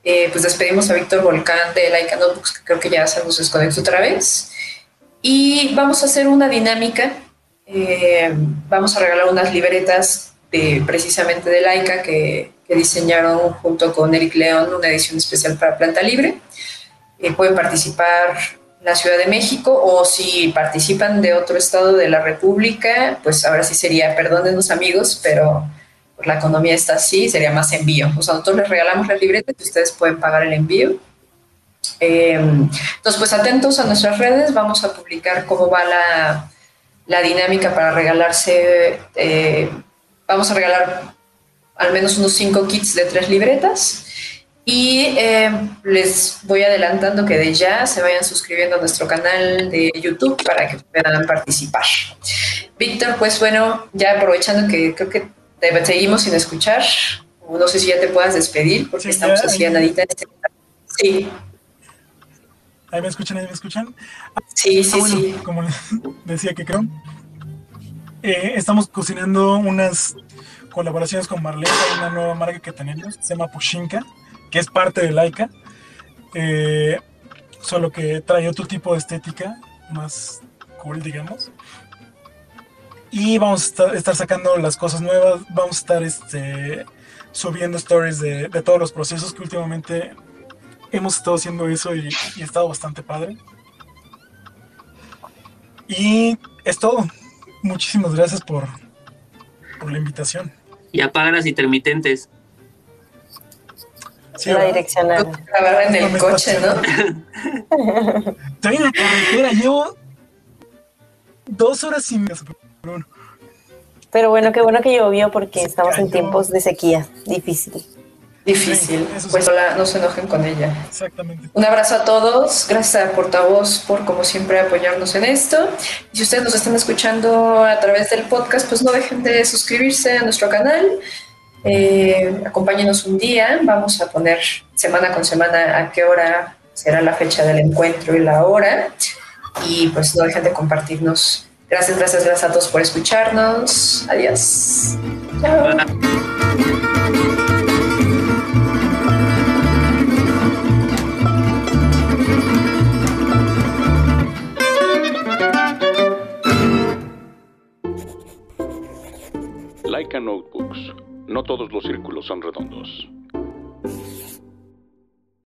[SPEAKER 1] Eh, pues despedimos a Víctor Volcán de Laika Notebooks, que creo que ya se nos desconectó otra vez. Y vamos a hacer una dinámica. Eh, vamos a regalar unas libretas de, precisamente de Laika que, diseñaron junto con Eric León una edición especial para Planta Libre. Eh, pueden participar la Ciudad de México o si participan de otro estado de la República, pues ahora sí sería, perdónenos amigos, pero la economía está así, sería más envío. O sea, nosotros les regalamos las libretas y ustedes pueden pagar el envío. Eh, entonces, pues atentos a nuestras redes, vamos a publicar cómo va la, la dinámica para regalarse. Eh, vamos a regalar al menos unos cinco kits de tres libretas. Y eh, les voy adelantando que de ya se vayan suscribiendo a nuestro canal de YouTube para que puedan participar. Víctor, pues bueno, ya aprovechando que creo que te seguimos sin escuchar. No sé si ya te puedas despedir porque estamos así a nadita. Este sí.
[SPEAKER 5] ¿Ahí me escuchan? ¿Ahí me escuchan?
[SPEAKER 1] Sí, sí, ah, sí.
[SPEAKER 5] Como decía que creo. Eh, estamos cocinando unas colaboraciones con Marlene, una nueva marca que tenemos, se llama Pushinka, que es parte de Laika, eh, solo que trae otro tipo de estética, más cool, digamos y vamos a estar, sacando las cosas nuevas, vamos a estar este, subiendo stories de, todos los procesos que últimamente hemos estado haciendo eso y, ha estado bastante padre. Y es todo. Muchísimas gracias por, por la invitación.
[SPEAKER 3] Y apaga las intermitentes.
[SPEAKER 4] Sí, la direccional.
[SPEAKER 1] en el coche, ¿no?
[SPEAKER 5] Estoy en la carretera, llevo dos horas sin
[SPEAKER 4] pero bueno, qué bueno que llovió porque estamos en tiempos de sequía. Difícil.
[SPEAKER 1] Difícil. pues no se enojen con ella.
[SPEAKER 5] Exactamente.
[SPEAKER 1] Un abrazo a todos. Gracias a Portavoz por, como siempre, apoyarnos en esto. Y si ustedes nos están escuchando a través del podcast, pues no dejen de suscribirse a nuestro canal. Eh, acompáñenos un día. Vamos a poner semana con semana a qué hora será la fecha del encuentro y la hora. Y pues no dejen de compartirnos Gracias, gracias, gracias a todos por escucharnos. Adiós. Chao.
[SPEAKER 2] Notebooks. No todos los círculos son redondos.